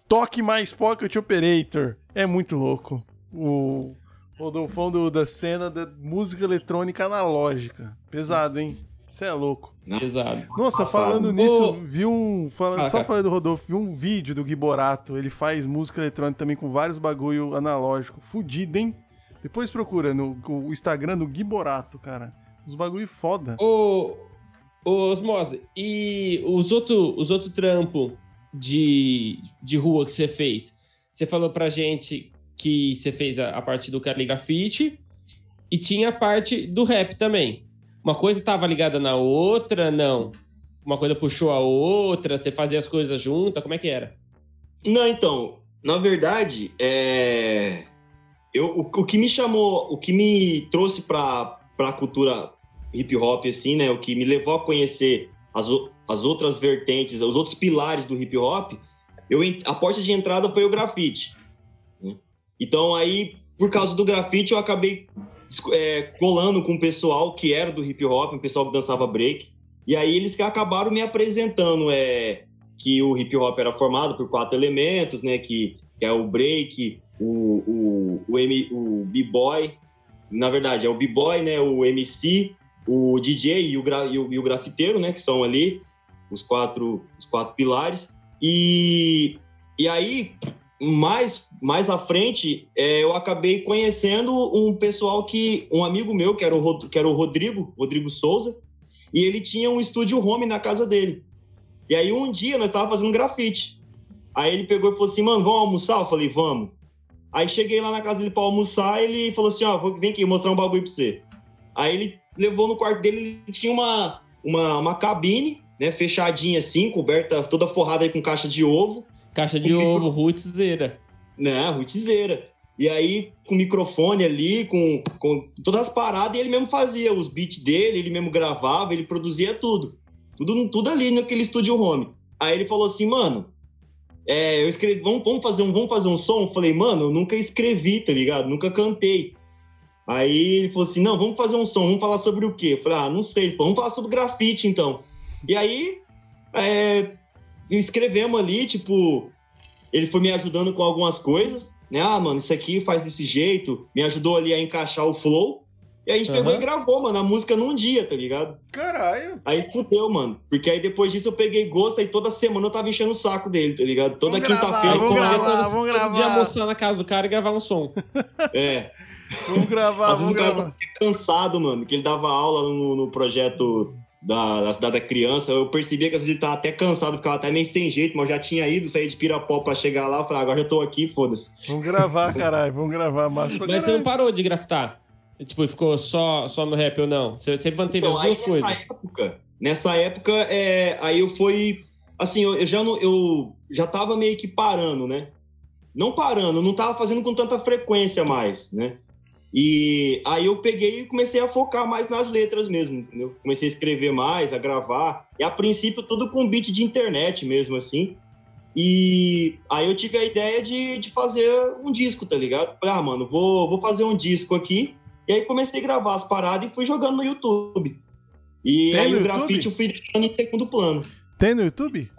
Toque mais Pocket Operator. É muito louco. O Rodolfão do, da cena da música eletrônica analógica. Pesado, hein? Você é louco. Exato. Nossa, falando nisso, vi um. Falando, Fala, só falando do Rodolfo, vi um vídeo do Giborato. Ele faz música eletrônica também com vários bagulho analógico. Fudido, hein? Depois procura no o Instagram do Giborato, cara. Uns bagulho foda. Ô, ô Osmose, e os outros os outro trampo de, de rua que você fez? Você falou pra gente que você fez a, a parte do caligrafite e tinha a parte do rap também. Uma coisa estava ligada na outra, não? Uma coisa puxou a outra, você fazia as coisas juntas, como é que era? Não, então, na verdade, é... eu, o, o que me chamou, o que me trouxe para a cultura hip hop, assim, né? O que me levou a conhecer as, as outras vertentes, os outros pilares do hip hop, eu, a porta de entrada foi o grafite. né? Então, aí, por causa do grafite, eu acabei é, colando com o pessoal que era do hip hop, um pessoal que dançava break. E aí eles que acabaram me apresentando é, que o hip hop era formado por quatro elementos, né? Que, que é o break, o, o, o, o b-boy, na verdade é o b-boy, né? O MC, o DJ e o, gra, e, o, e o grafiteiro, né? Que são ali os quatro, os quatro pilares. E, e aí, mais, mais à frente, é, eu acabei conhecendo um pessoal que... Um amigo meu, que era o, que era o Rodrigo, Rodrigo Souza, e ele tinha um estúdio home na casa dele. E aí um dia nós tava fazendo grafite. Aí ele pegou e falou assim, mano, vamos almoçar? Eu falei, vamos. Aí cheguei lá na casa dele pra almoçar, ele falou assim, ó, vou- vem aqui, mostrar um bagulho pra você. Aí ele levou no quarto dele, ele tinha uma, uma, uma cabine, né, fechadinha assim, coberta, toda forrada aí com caixa de ovo, Caixa de ovo, rootzeira. né, rutizeira. E aí, com microfone ali, com, com todas as paradas, e ele mesmo fazia os beats dele, ele mesmo gravava, ele produzia tudo. Tudo, tudo ali naquele estúdio home. Aí ele falou assim, mano, é, eu escrevi, vamos, vamos, fazer um, vamos fazer um som? Eu falei, mano, eu nunca escrevi, tá ligado? Nunca cantei. Aí ele falou assim, não, vamos fazer um som, vamos falar sobre o quê? Eu falei, ah, não sei. Ele falou, vamos falar sobre grafite, então. E aí, é, escrevemos ali, tipo, ele foi me ajudando com algumas coisas, né? Ah, mano, isso aqui faz desse jeito, me ajudou ali a encaixar o flow. E a gente pegou Aham. e gravou, mano, a música num dia, tá ligado? Caralho. Aí fudeu, mano. Porque aí depois disso eu peguei gosto e toda semana eu tava enchendo o saco dele, tá ligado? Toda Vamos gravar, quinta-feira. vamos Aí, eu- gravar, todo- vamos gravar. dia almoçar na casa do cara e gravar um som. É. Vamos gravar, Às vezes vamos o cara gravar. tava cansado, mano, que ele dava aula no, no projeto da, da Cidade da Criança. Eu percebia que vezes ele tava até cansado, ficava até meio sem jeito, mas eu já tinha ido, saí de Pirapó pra chegar lá. Eu falei, "Ah, agora já tô aqui, foda-se. Vamos gravar, caralho. Vamos gravar. Pra Mas você não caralho. parou de grafitar? Tipo, ficou só, só no rap ou não? Você sempre manteve Então, as aí duas nessa coisas. época, nessa época, é, aí eu fui, assim, eu, eu já não, eu já tava meio que parando, né? Não parando, não tava fazendo com tanta frequência mais, né? E aí eu peguei e comecei a focar mais nas letras mesmo, entendeu? Comecei a escrever mais, a gravar, e a princípio tudo com beat de internet mesmo, assim. E aí eu tive a ideia de, de fazer um disco, tá ligado? Falei, ah, mano, vou, vou fazer um disco aqui. E aí comecei a gravar as paradas e fui jogando no YouTube. E Tem aí o grafite eu fui deixando em segundo plano. Tem no YouTube?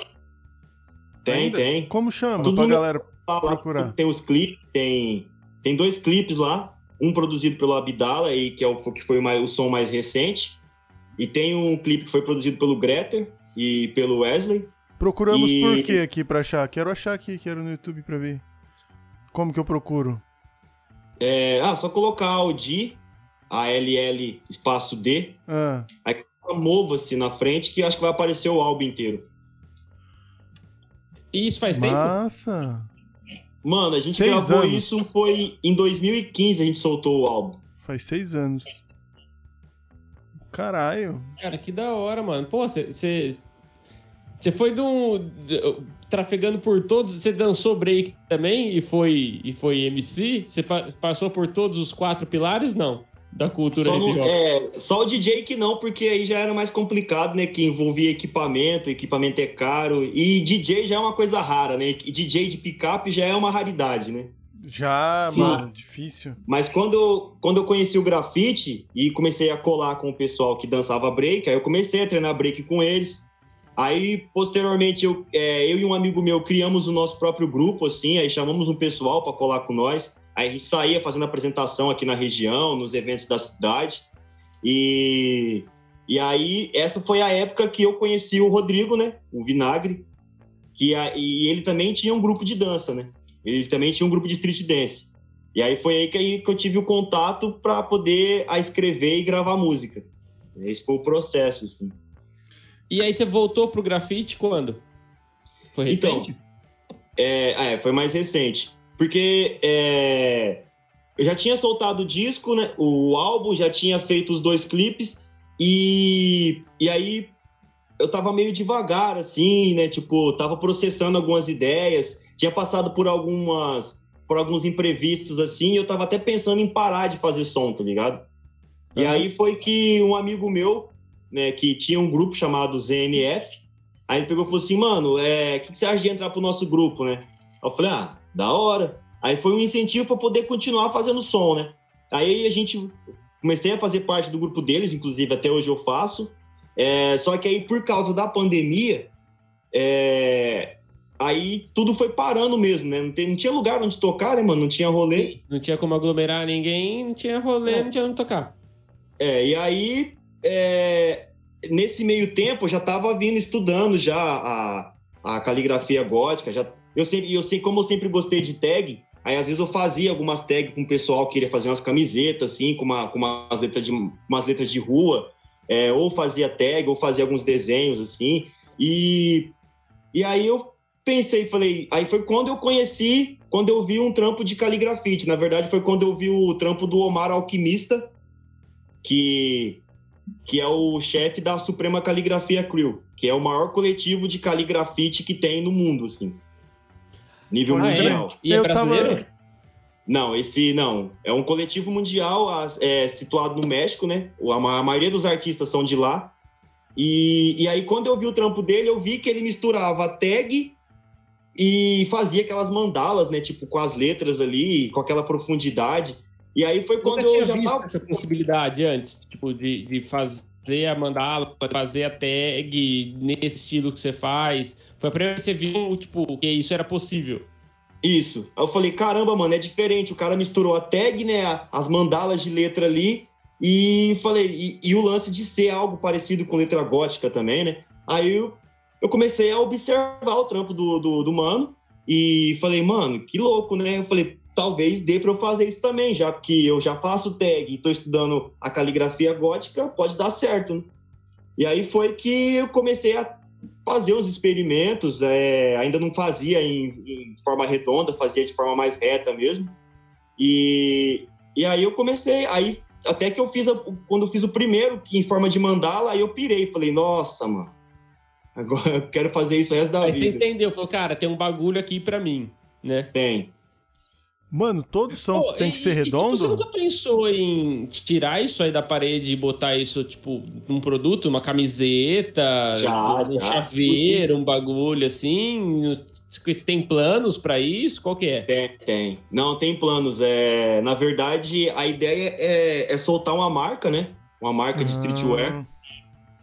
Tem, Ainda? tem. Como chama Tudo pra galera? Procurar. Tem os clipes, tem, tem dois clipes lá. Um produzido pelo Abdala, aí, que, é o, que foi o, mais- o som mais recente. E tem um clipe que foi produzido pelo Greter e pelo Wesley. Procuramos E- por quê aqui pra achar? Quero achar aqui, quero no YouTube pra ver. Como que eu procuro? É, ah, só colocar Audi, A-L-L espaço D, Ah, mova-se na frente que eu acho que vai aparecer o álbum inteiro. E isso faz tempo? massa. Mano, a gente Seis gravou anos. isso foi em 2015 a gente soltou o álbum. Faz seis anos. Caralho. Cara, que da hora, mano. Pô, você. Você foi de um. trafegando por todos. Você dançou break também e foi, e foi MC? Você pa- passou por todos os quatro pilares? Não. Da cultura Só, hip não- hop. é, só o DJ que não, porque aí já era mais complicado, né? Que envolvia equipamento, equipamento é caro. E DJ já é uma coisa rara, né? E DJ de picape já é uma raridade, né? Já, Sim. mano, difícil. Mas quando eu, quando eu conheci o grafite e comecei a colar com o pessoal que dançava break, aí eu comecei a treinar break com eles. Aí, posteriormente, eu, é, eu e um amigo meu criamos o nosso próprio grupo, assim, aí chamamos um pessoal para colar com nós. Aí a gente saía fazendo apresentação aqui na região, nos eventos da cidade. E, E aí, essa foi a época que eu conheci o Rodrigo, né? O Vinagre. Que a, e ele também tinha um grupo de dança, né? Ele também tinha um grupo de street dance. E aí foi aí que, aí que eu tive o contato para poder a escrever e gravar música. Esse foi o processo, assim. E aí você voltou pro grafite quando? Foi Então, recente? É, é, foi mais recente. Porque é, eu já tinha soltado o disco, né? O álbum, já tinha feito os dois clipes. E, e aí eu tava meio devagar, assim, né? Tipo, tava processando algumas ideias. Tinha passado por algumas por alguns imprevistos, assim. E eu tava até pensando em parar de fazer som, tá ligado? E aí foi que um amigo meu, né, que tinha um grupo chamado ZNF, aí ele pegou e falou assim, mano, é, o que, que você acha de entrar pro nosso grupo, né? Eu falei, ah, da hora. Aí foi um incentivo para poder continuar fazendo som, né? Aí a gente comecei a fazer parte do grupo deles, inclusive até hoje eu faço. É, só que aí por causa da pandemia, é, aí tudo foi parando mesmo, né? Não, tem- não tinha lugar onde tocar, né, mano? Não tinha rolê. Não tinha como aglomerar ninguém, não tinha rolê, É. não tinha onde tocar. É, e aí, é, nesse meio tempo, eu já estava vindo estudando já a, a caligrafia gótica. Já, eu, sempre, eu sei como eu sempre gostei de tag, aí às vezes eu fazia algumas tags com o pessoal que queria fazer umas camisetas, assim, com, uma, com umas, letras de, umas letras de rua, é, ou fazia tag, ou fazia alguns desenhos, assim. E, e aí eu pensei, falei, aí foi quando eu conheci, quando eu vi um trampo de caligrafite. Na verdade, foi quando eu vi o trampo do Omar Alquimista, que, que é o chefe da Suprema Caligrafia Crew, que é o maior coletivo de caligrafite que tem no mundo, assim. Nível Ah, é? mundial. E é Eu tava- brasileiro? Não, esse não. É um coletivo mundial é, situado no México, né? O- A, ma- a maioria dos artistas são de lá. E, e aí, quando eu vi o trampo dele, eu vi que ele misturava tag e fazia aquelas mandalas, né? Tipo, com as letras ali, com aquela profundidade. E aí foi quando Nunca tinha eu já visto tava... essa possibilidade antes, tipo, de, de fazer a mandala, fazer a tag nesse estilo que você faz. Foi a primeira vez que você viu, tipo, que isso era possível. Isso. Aí eu falei, caramba, mano, é diferente. O cara misturou a tag, né? As mandalas de letra ali. E falei, e, e o lance de ser algo parecido com letra gótica também, né? Aí eu, eu comecei a observar o trampo do, do, do mano. E falei, mano, que louco, né? Eu falei, talvez dê pra eu fazer isso também, já que eu já faço tag e tô estudando a caligrafia gótica, pode dar certo, né? E aí foi que eu comecei a fazer uns experimentos, é, ainda não fazia em, em forma redonda, fazia de forma mais reta mesmo. E, e aí eu comecei, aí até que eu fiz, a- quando eu fiz o primeiro, que em forma de mandala, aí eu pirei, falei, nossa, mano, agora eu quero fazer isso o resto da Aí você vida. entendeu, falou, cara, tem um bagulho aqui pra mim, né? Tem. Mano, todo som Pô, tem e- que ser e se você redondo? nunca pensou em tirar isso aí da parede e botar isso, tipo, num produto, uma camiseta, Já, um já. chaveiro, um bagulho assim? Você tem planos pra isso? Qual que é? Tem, tem. Não, tem planos. É, na verdade, a ideia é, é soltar uma marca, né? Uma marca de streetwear.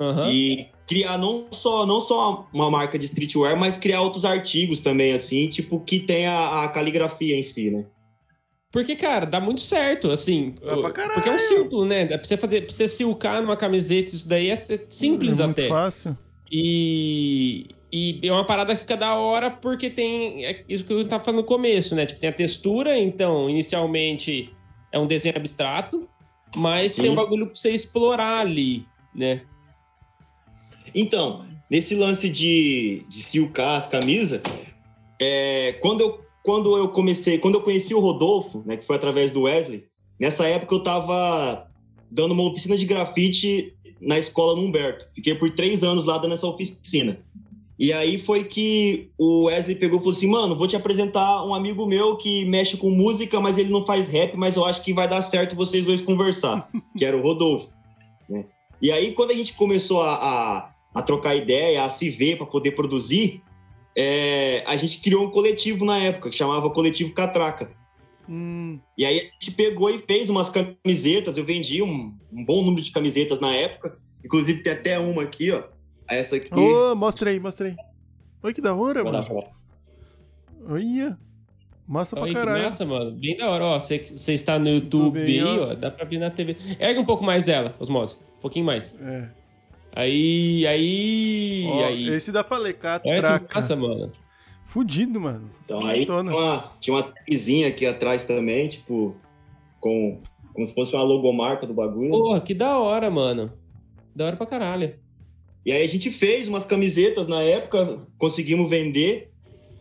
Ah, Aham. E criar não só, não só uma marca de streetwear, mas criar outros artigos também, assim, tipo, que tem a, a caligrafia em si, né? Porque, cara, dá muito certo, assim. Dá pra caralho. porque é um simples, né? Pra você fazer, pra você silcar numa camiseta, isso daí é simples é muito até. fácil. E, e é uma parada que fica da hora porque tem é isso que eu tava falando no começo, né? Tipo, tem a textura, então, inicialmente é um desenho abstrato, mas Sim. tem um bagulho pra você explorar ali, né? Então, nesse lance de, de silcar as camisas, é, quando, eu, quando eu comecei, quando eu conheci o Rodolfo, né, que foi através do Wesley, nessa época eu tava dando uma oficina de grafite na escola no Humberto. Fiquei por três anos lá dando essa oficina. E aí foi que o Wesley pegou e falou assim, mano, vou te apresentar um amigo meu que mexe com música, mas ele não faz rap, mas eu acho que vai dar certo vocês dois conversar, que era o Rodolfo. né? E aí, quando a gente começou a, a, a trocar ideia, a se ver para poder produzir, é, a gente criou um coletivo na época, que chamava Coletivo Catraca. Hum, E aí a gente pegou e fez umas camisetas, eu vendi um, um bom número de camisetas na época, inclusive tem até uma aqui, ó, essa aqui. Ô, mostra aí, mostra aí. Oi, que da hora, dar mano. pra- Olha. Massa pra Olha que caralho. massa, mano. Bem da hora. Ó, você, você está no YouTube aí, ó. ó. Dá pra ver na TV. Ergue um pouco mais ela, Osmose. Um pouquinho mais. É. Aí, aí, Ó, aí. esse dá pra lecar, Olha que traca. massa, mano. Fudido, mano. Então aí tinha uma, tinha uma tagzinha aqui atrás também, tipo, com como se fosse uma logomarca do bagulho. Porra, que da hora, mano. Da hora pra caralho. E aí a gente fez umas camisetas na época, conseguimos vender.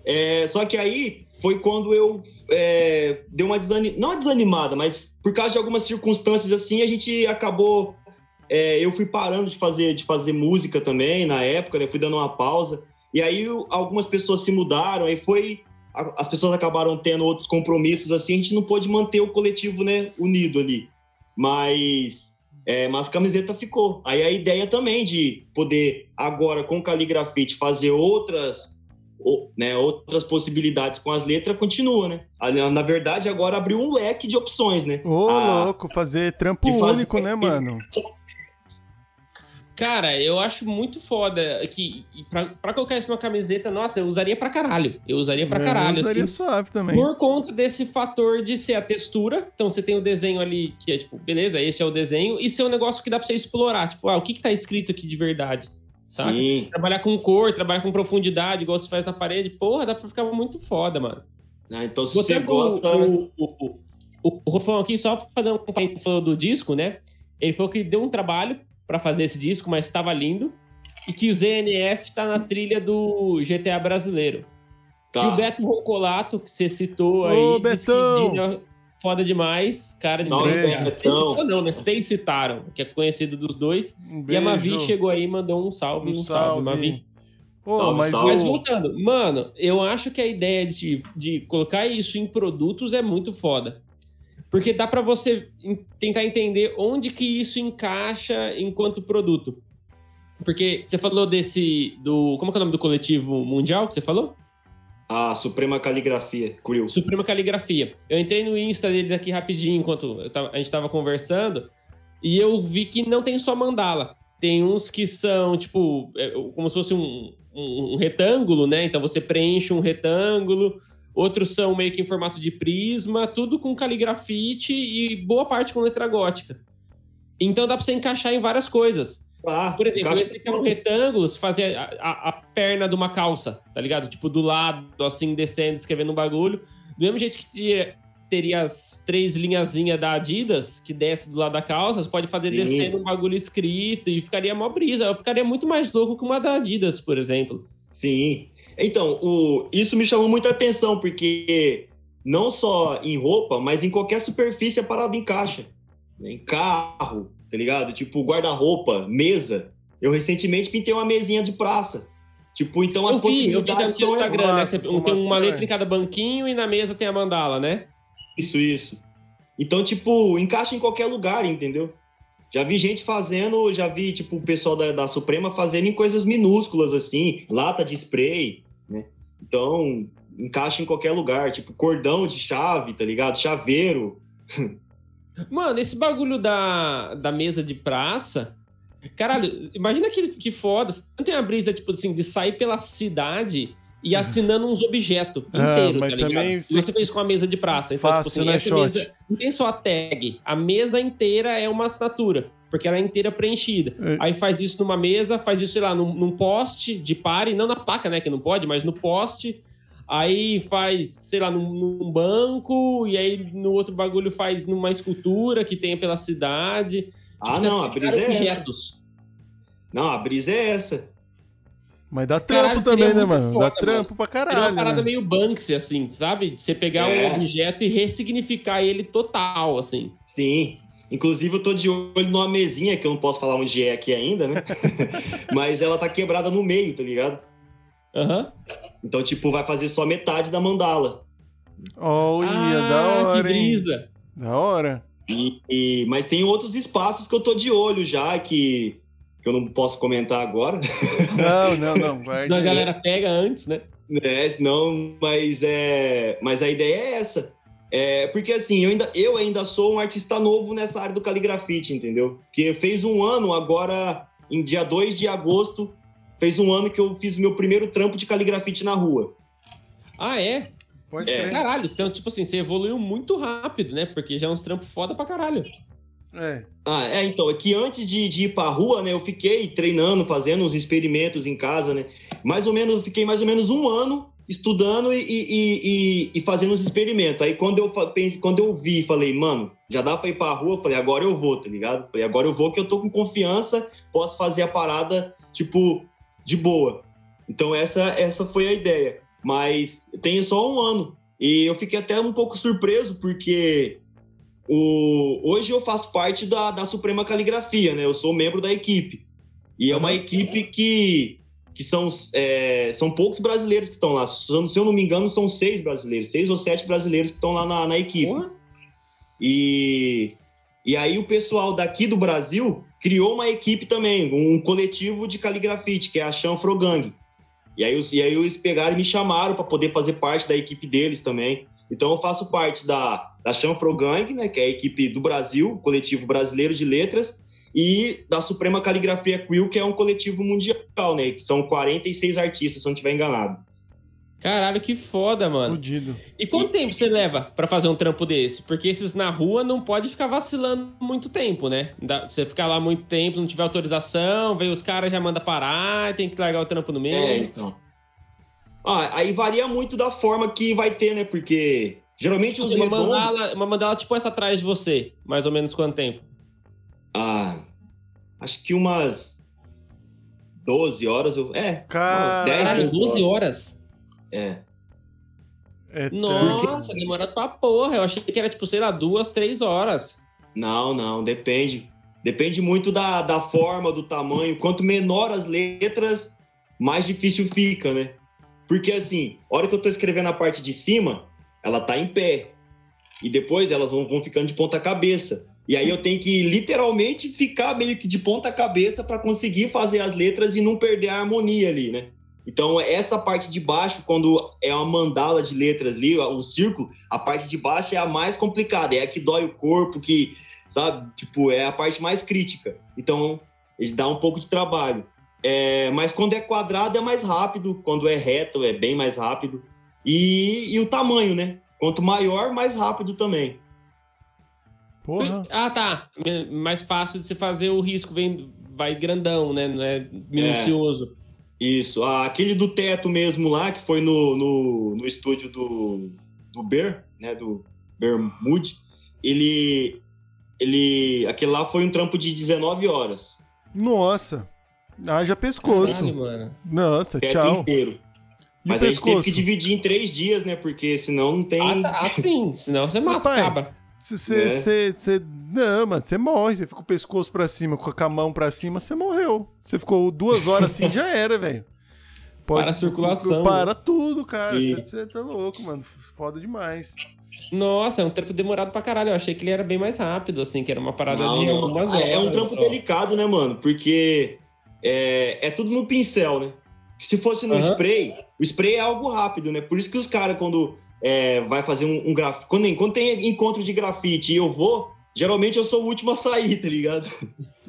É, só que aí foi quando eu é, dei uma desanimada, não uma desanimada, mas por causa de algumas circunstâncias assim, a gente acabou. É, eu fui parando de fazer, de fazer música também na época, né? Fui dando uma pausa. E aí algumas pessoas se mudaram, aí foi. a- As pessoas acabaram tendo outros compromissos, assim, a gente não pôde manter o coletivo, né, unido ali. Mas é, mas a camiseta ficou. Aí a ideia também de poder, agora com o Caligrafite, fazer outras, o- né, outras possibilidades com as letras continua, né? A- Na verdade, agora abriu um leque de opções, né? Ô, Ah, louco, fazer trampo fazer- único, né, mano? Cara, eu acho muito foda que pra, pra colocar isso numa camiseta, nossa, eu usaria pra caralho. Eu usaria pra Eu caralho, usaria assim. suave também. Por conta desse fator de ser a textura. Então você tem o desenho ali que é tipo, beleza, esse é o desenho. E ser um negócio que dá pra você explorar. Tipo, ah, o que que tá escrito aqui de verdade? Saca? Sim. Trabalhar com cor, trabalhar com profundidade, igual você faz na parede. Porra, dá pra ficar muito foda, mano. Ah, então, se você gosta. o, o, o, o, o Rofão aqui, só fazendo um do disco, né? Ele falou que deu um trabalho pra fazer esse disco, mas tava lindo. E que o ZNF tá na trilha do GTA brasileiro. Tá. E o Beto Roncolato, que você citou aí, Ô, Betão! Foda demais, cara de diferenciado. Betão. citou não, né? Vocês citaram, que é conhecido dos dois. Um E a Mavi chegou aí e mandou um salve, um, salve, Mavi. Pô, Salve, mas salve. Mas o... voltando, mano, eu acho que a ideia de, de colocar isso em produtos é muito foda. Porque dá pra você en- tentar entender onde que isso encaixa enquanto produto. Porque você falou desse. do Como é é o nome do coletivo mundial que você falou? A Suprema Caligrafia, Crew. Suprema Caligrafia. Eu entrei no Insta deles aqui rapidinho enquanto tava- a gente tava conversando e eu vi que não tem só mandala. Tem uns que são, tipo, é, como se fosse um, um- um retângulo, né? Então você preenche um retângulo. Outros são meio que em formato de prisma, tudo com caligrafite e boa parte com letra gótica. Então dá pra você encaixar em várias coisas. Ah, Por exemplo, encaixa- esse que é um retângulo, você fazia a, a- a perna de uma calça, tá ligado? Tipo, do lado, assim, descendo, escrevendo um bagulho. Do mesmo jeito que teria, teria as três linhazinhas da Adidas, que desce do lado da calça, você pode fazer Sim. descendo um bagulho escrito e ficaria mó brisa. Eu ficaria muito mais louco que uma da Adidas, por exemplo. Sim. Então, o, isso me chamou muita atenção, porque não só em roupa, mas em qualquer superfície a parada encaixa. né? Em carro, tá ligado? Tipo, guarda-roupa, mesa. Eu recentemente pintei uma mesinha de praça. Tipo, então as Eu vi, eu vi no possibilidades seu são Instagram, né? Você- tem uma letra em cada banquinho e na mesa tem a mandala, né? Isso, isso. Então, tipo, encaixa em qualquer lugar, entendeu? Já vi gente fazendo, já vi, tipo, o pessoal da, da Suprema fazendo em coisas minúsculas, assim, lata de spray? Então, encaixa em qualquer lugar, tipo, cordão de chave, tá ligado? Chaveiro. Mano, esse bagulho da, da mesa de praça. Caralho, imagina que, que foda. Não tem a brisa, tipo assim, de sair pela cidade e assinando uns objetos Ah, inteiros, mas tá ligado? também você- você fez com a mesa de praça. Então, Fácil, tipo assim, né, essa shot? mesa. Não tem só a tag. A mesa inteira é uma assinatura. Porque ela é inteira preenchida. É. Aí faz isso numa mesa, faz isso, sei lá, num, num poste de pare, não na placa, né? Que não pode, mas no poste. Aí faz, sei lá, num, num banco, e aí no outro bagulho faz numa escultura que tem pela cidade. Ah, você não, a brisa é essa. objetos. Não, a brisa é essa. Mas dá trampo Caralho, seria também, né, mano? foda, dá trampo pra Era uma caralho, parada né? meio Banksy, assim, sabe? De Você pegar É. um objeto e ressignificar ele total, assim. Sim. Inclusive, eu tô de olho numa mesinha, que eu não posso falar onde é aqui ainda, né? Mas ela tá quebrada no meio, tá ligado? Aham. Então, tipo, vai fazer só metade da mandala. Olha, ah, da hora, que hein? brisa. Da hora. E, e- mas tem outros espaços que eu tô de olho já, que, que eu não posso comentar agora, Não, não, não. Guarde Senão a galera pega antes, né? né? Senão, mas, é, mas a ideia é essa. É, porque assim, eu ainda, eu ainda sou um artista novo nessa área do caligrafite, entendeu? Que fez um ano agora, em dia 2 de agosto, fez um ano que eu fiz o meu primeiro trampo de caligrafite na rua. Ah, é? Pode É. crer. Caralho, então, tipo assim, você evoluiu muito rápido, né? Porque já é uns trampos foda pra caralho. É. Ah, é, então, é que antes de, de ir pra rua, né, eu fiquei treinando, fazendo uns experimentos em casa, né? Mais ou menos, eu fiquei mais ou menos um ano estudando e, e, e, e fazendo os experimentos. Aí quando eu quando eu vi, falei, mano, já dá pra ir pra rua, falei, agora eu vou, tá ligado? Falei, agora eu vou que eu tô com confiança, posso fazer a parada, tipo, de boa. Então essa, essa foi a ideia. Mas tenho só um ano. E eu fiquei até um pouco surpreso, porque o, hoje eu faço parte da, da Suprema Caligrafia, né? Eu sou membro da equipe. E é uma equipe que, que são, é, são poucos brasileiros que estão lá. Se eu não me engano, são seis brasileiros, seis ou sete brasileiros que estão lá na, na equipe. E, e aí o pessoal daqui do Brasil criou uma equipe também, um coletivo de caligrafite, que é a Chanfrogang. E aí, e aí eles pegaram e me chamaram para poder fazer parte da equipe deles também. Então eu faço parte da, da Chanfrogang, né, que é a equipe do Brasil, coletivo brasileiro de letras, e da Suprema Caligrafia Quill, que é um coletivo mundial, né, que são 46 artistas, se eu não estiver enganado. Caralho, que foda, mano. Fudido. E quanto tempo você leva para fazer um trampo desse? Porque esses na rua não pode ficar vacilando muito tempo, né? Você ficar lá muito tempo, não tiver autorização, vem os caras já manda parar, tem que largar o trampo no meio. É, então. Ah, aí varia muito da forma que vai ter, né? Porque geralmente tipo, os uma redondos... mandala, uma mandala tipo essa atrás de você, mais ou menos quanto tempo? Ah, acho que umas 12 horas. Eu... É, Caralho, 12 horas? É. É, Nossa, porque... demora pra porra. Eu achei que era, tipo, sei lá, duas, três horas. Não, não, depende. Depende muito da, da forma, do tamanho. Quanto menor as letras, mais difícil fica, né? Porque assim, a hora que eu tô escrevendo a parte de cima, ela tá em pé. E depois elas vão, vão ficando de ponta cabeça. E aí eu tenho que literalmente ficar meio que de ponta cabeça para conseguir fazer as letras e não perder a harmonia ali, né? Então, essa parte de baixo, quando é uma mandala de letras ali, o círculo, a parte de baixo é a mais complicada, é a que dói o corpo, que, sabe, tipo, é a parte mais crítica. Então, dá um pouco de trabalho. É, mas quando é quadrado é mais rápido, quando é reto é bem mais rápido. E, e o tamanho, né? Quanto maior, mais rápido também. Porra. Ah, tá. Mais fácil de se fazer o risco, vem, vai grandão, né? Não é minucioso. É. Isso. Ah, aquele do teto mesmo lá, que foi no, no, no estúdio do, do Bear, né? Do Bermude, ele. Ele. Aquele lá foi um trampo de 19 horas. Nossa! Haja pescoço. Caralho, mano. Nossa, teto tchau. inteiro. E Mas a gente teve que dividir em três dias, né? Porque senão não tem. Ah, tá. ah sim. Senão você mata, acaba. Você. É. Não, mano, você morre. Você fica com o pescoço pra cima, com a mão pra cima, você morreu. Você ficou duas horas assim, já era, velho. Para a circulação. Para tudo, cara. Você tá louco, mano. Foda demais. Nossa, é um trampo demorado pra caralho. Eu achei que ele era bem mais rápido, assim, que era uma parada não, de algumas horas. É um trampo só. delicado, né, mano? Porque é, é tudo no pincel, né? Se fosse no uhum. spray, o spray é algo rápido, né? Por isso que os caras, quando é, vai fazer um, um grafite. Quando, quando tem encontro de grafite e eu vou, geralmente eu sou o último a sair, tá ligado?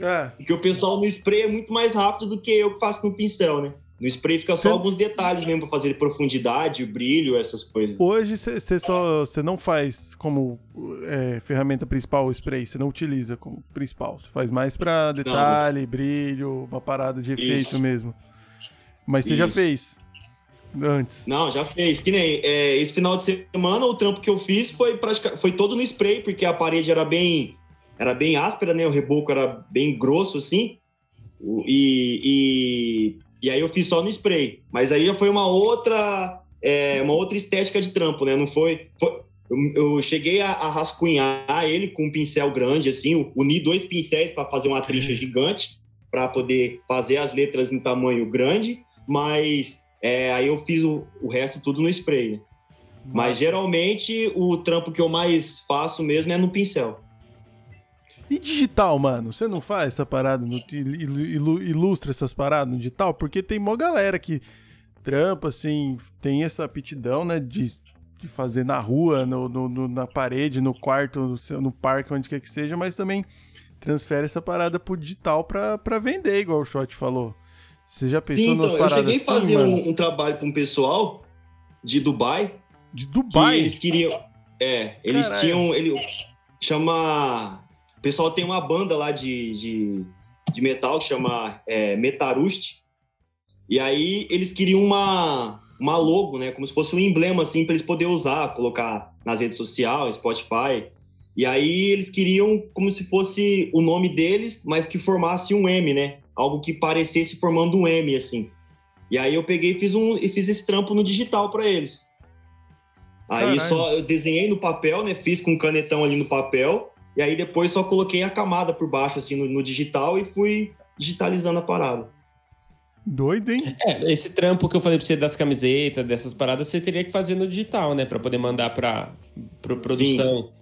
É. Porque o pessoal no spray é muito mais rápido do que eu que faço no pincel, né? No spray fica só alguns detalhes mesmo pra fazer profundidade, brilho, essas coisas. Hoje você só você não faz como é, ferramenta principal o spray, você não utiliza como principal. Você faz mais pra detalhe, não. brilho, uma parada de efeito Isso. mesmo. Mas você já fez antes? Não, já fez. Que nem é, esse final de semana o trampo que eu fiz foi praticamente, foi todo no spray, porque a parede era bem era bem áspera, né? O reboco era bem grosso assim. E, e, e aí eu fiz só no spray. Mas aí já foi uma outra é, uma outra estética de trampo, né? Não foi, foi eu, eu, cheguei a, a, rascunhar ele com um pincel grande, assim, uni dois pincéis para fazer uma trincha gigante, para poder fazer as letras em tamanho grande, mas é, aí eu fiz o, o, resto tudo no spray, né? Mas geralmente o trampo que eu mais faço mesmo é no pincel. E digital, mano? Você não faz essa parada, no, ilustra essas paradas no digital? Porque tem mó galera que trampa, assim, tem essa aptidão, né, de, de fazer na rua, no, no, na parede, no quarto, no, no parque, onde quer que seja, mas também transfere essa parada pro digital pra, pra vender, igual o Shot falou. Você já pensou Sim, então, nas paradas Eu cheguei a fazer um, um, trabalho para um pessoal de Dubai. De Dubai? eles queriam. É, eles Caralho. tinham. Ele chama. O pessoal tem uma banda lá de, de, de metal que chama é, Metarust. E aí eles queriam uma, uma logo, né? Como se fosse um emblema, assim, para eles poderem usar, colocar nas redes sociais, Spotify. E aí eles queriam como se fosse o nome deles, mas que formasse um M, né? Algo que parecesse formando um M, assim. E aí eu peguei e fiz, um, e fiz esse trampo no digital para eles. Aí Caralho. só eu desenhei no papel, né? Fiz com um canetão ali no papel. E aí depois só coloquei a camada por baixo, assim, no, no digital e fui digitalizando a parada. Doido, hein? É, esse trampo que eu falei pra você das camisetas, dessas paradas, você teria que fazer no digital, né? Pra poder mandar pra, pra produção,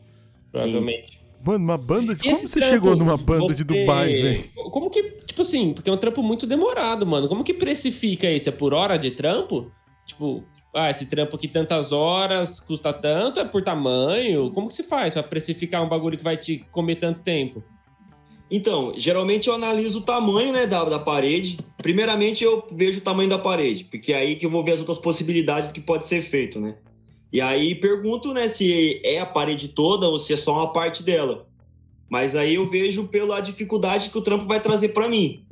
provavelmente. Mano, uma banda de. E Como esse você trampo, chegou numa banda de você- Dubai, velho? Como que, tipo assim, porque é um trampo muito demorado, mano. Como que precifica isso? É por hora de trampo? Tipo, ah, esse trampo aqui tantas horas, custa tanto, é por tamanho? Como que se faz pra precificar um bagulho que vai te comer tanto tempo? Então, geralmente eu analiso o tamanho né, da, da parede. Primeiramente eu vejo o tamanho da parede, porque é aí que eu vou ver as outras possibilidades do que pode ser feito, né? E aí pergunto, né, se é a parede toda ou se é só uma parte dela. Mas aí eu vejo pela dificuldade que o trampo vai trazer para mim.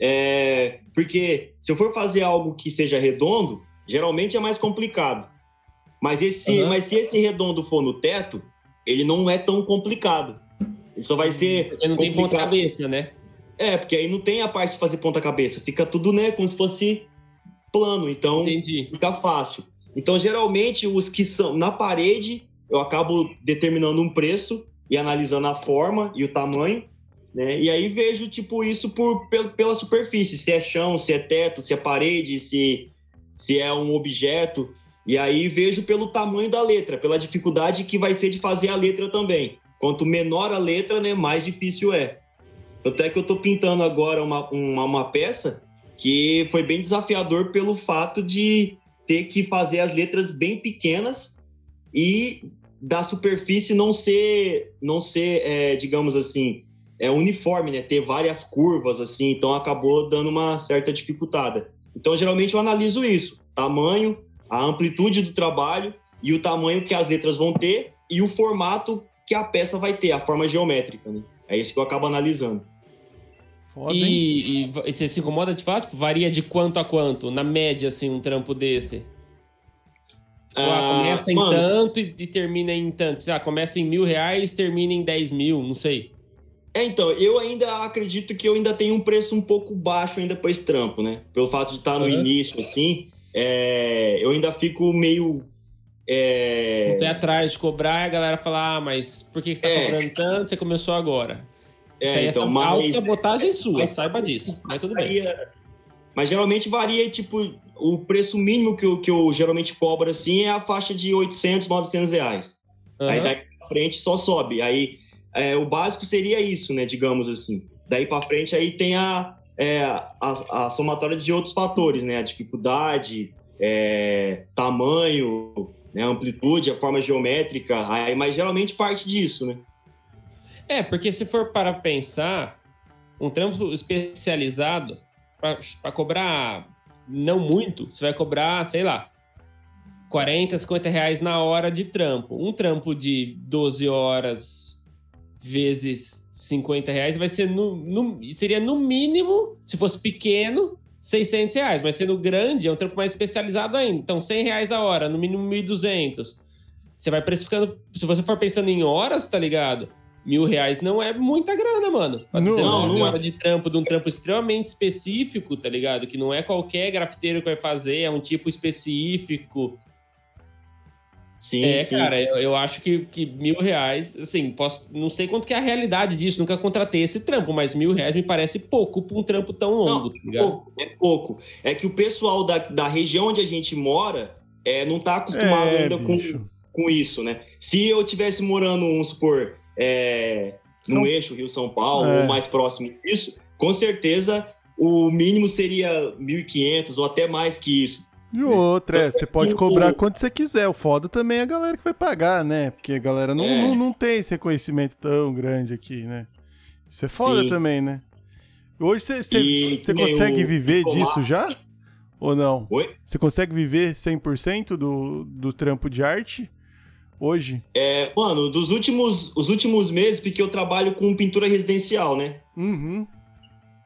É, porque se eu for fazer algo que seja redondo, geralmente é mais complicado. Mas, esse, Aham. mas se esse redondo for no teto, ele não é tão complicado. Ele só vai ser. Porque não tem complicado. ponta cabeça, né? É, porque aí não tem a parte de fazer ponta cabeça. Fica tudo, né, como se fosse plano. Então, Entendi. fica fácil. Então, geralmente, os que são na parede, eu acabo determinando um preço e analisando a forma e o tamanho, né? E aí vejo, tipo, isso por, pel- pela superfície. Se é chão, se é teto, se é parede, se, se é um objeto. E aí vejo pelo tamanho da letra, pela dificuldade que vai ser de fazer a letra também. Quanto menor a letra, né, mais difícil é. Tanto é que eu tô pintando agora uma, uma, uma peça que foi bem desafiador pelo fato de ter que fazer as letras bem pequenas e da superfície não ser, não ser, é, digamos assim, é uniforme, né? Ter várias curvas assim, então acabou dando uma certa dificultada. Então geralmente eu analiso isso: tamanho, a amplitude do trabalho e o tamanho que as letras vão ter e o formato que a peça vai ter, a forma geométrica. Né? É isso que eu acabo analisando. Foda? E, e e você se incomoda de fato? Tipo, varia de quanto a quanto? Na média, assim, um trampo desse? Tipo, ah, Ah, começa em mano, tanto e, e termina em tanto. Ah, começa em mil reais, termina em 10 mil, não sei. É, então, eu ainda acredito que eu ainda tenho um preço um pouco baixo ainda para esse trampo, né? Pelo fato de estar no Uhum. início, assim, é, eu ainda fico meio. É, Não tem atrás de cobrar e a galera fala, ah, mas por que que você tá É. cobrando tanto? Você começou agora. É, Isso aí então, é mas- auto-sabotagem sua, mas- saiba disso. Mas tudo bem. varia- Mas geralmente varia, tipo, o preço mínimo que eu, que eu geralmente cobro, assim, é a faixa de 800, 900 reais. Aí Aham. daí pra frente só sobe. Aí é, o básico seria isso, né? Digamos assim. Daí pra frente aí tem a, é, a, a somatória de outros fatores, né? A dificuldade, é, tamanho, né? amplitude, a forma geométrica. Aí, mas geralmente parte disso, né? É, porque se for para pensar, um trampo especializado, para cobrar não muito, você vai cobrar, sei lá, 40, 50 reais na hora de trampo. Um trampo de 12 horas vezes 50 reais vai ser no, no- seria no mínimo, se fosse pequeno, 600 reais. Mas sendo grande, é um trampo mais especializado ainda. Então, 100 reais a hora, no mínimo 1.200. Você vai precificando. Se você for pensando em horas, tá ligado? Mil reais não é muita grana, mano. Pra Não, 19 não é. horas de trampo, de um trampo extremamente específico, tá ligado? Que não é qualquer grafiteiro que vai fazer, é um tipo específico. Sim, é, sim. cara, eu, eu acho que, que mil reais, assim, posso, não sei quanto que é a realidade disso, nunca contratei esse trampo, mas mil reais me parece pouco pra um trampo tão longo, tá é ligado? pouco, é pouco. É que o pessoal da, da região onde a gente mora é, não tá acostumado É, ainda com, com isso, né? Se eu tivesse morando, vamos supor, é, no São- eixo Rio-São Paulo, É. ou mais próximo disso, com certeza o mínimo seria 1.500 ou até mais que isso. E outra, é, você pode cobrar quanto você quiser. O foda também é a galera que vai pagar, né? Porque a galera não, É. não, não tem esse reconhecimento tão grande aqui, né? Isso é foda Sim. também, né? Hoje você, você, E você consegue o- viver o disso já? Ou não? Oi? Você consegue viver 100% do, do trampo de arte? Hoje? É, mano, dos últimos, os últimos meses, porque eu trabalho com pintura residencial, né? Uhum.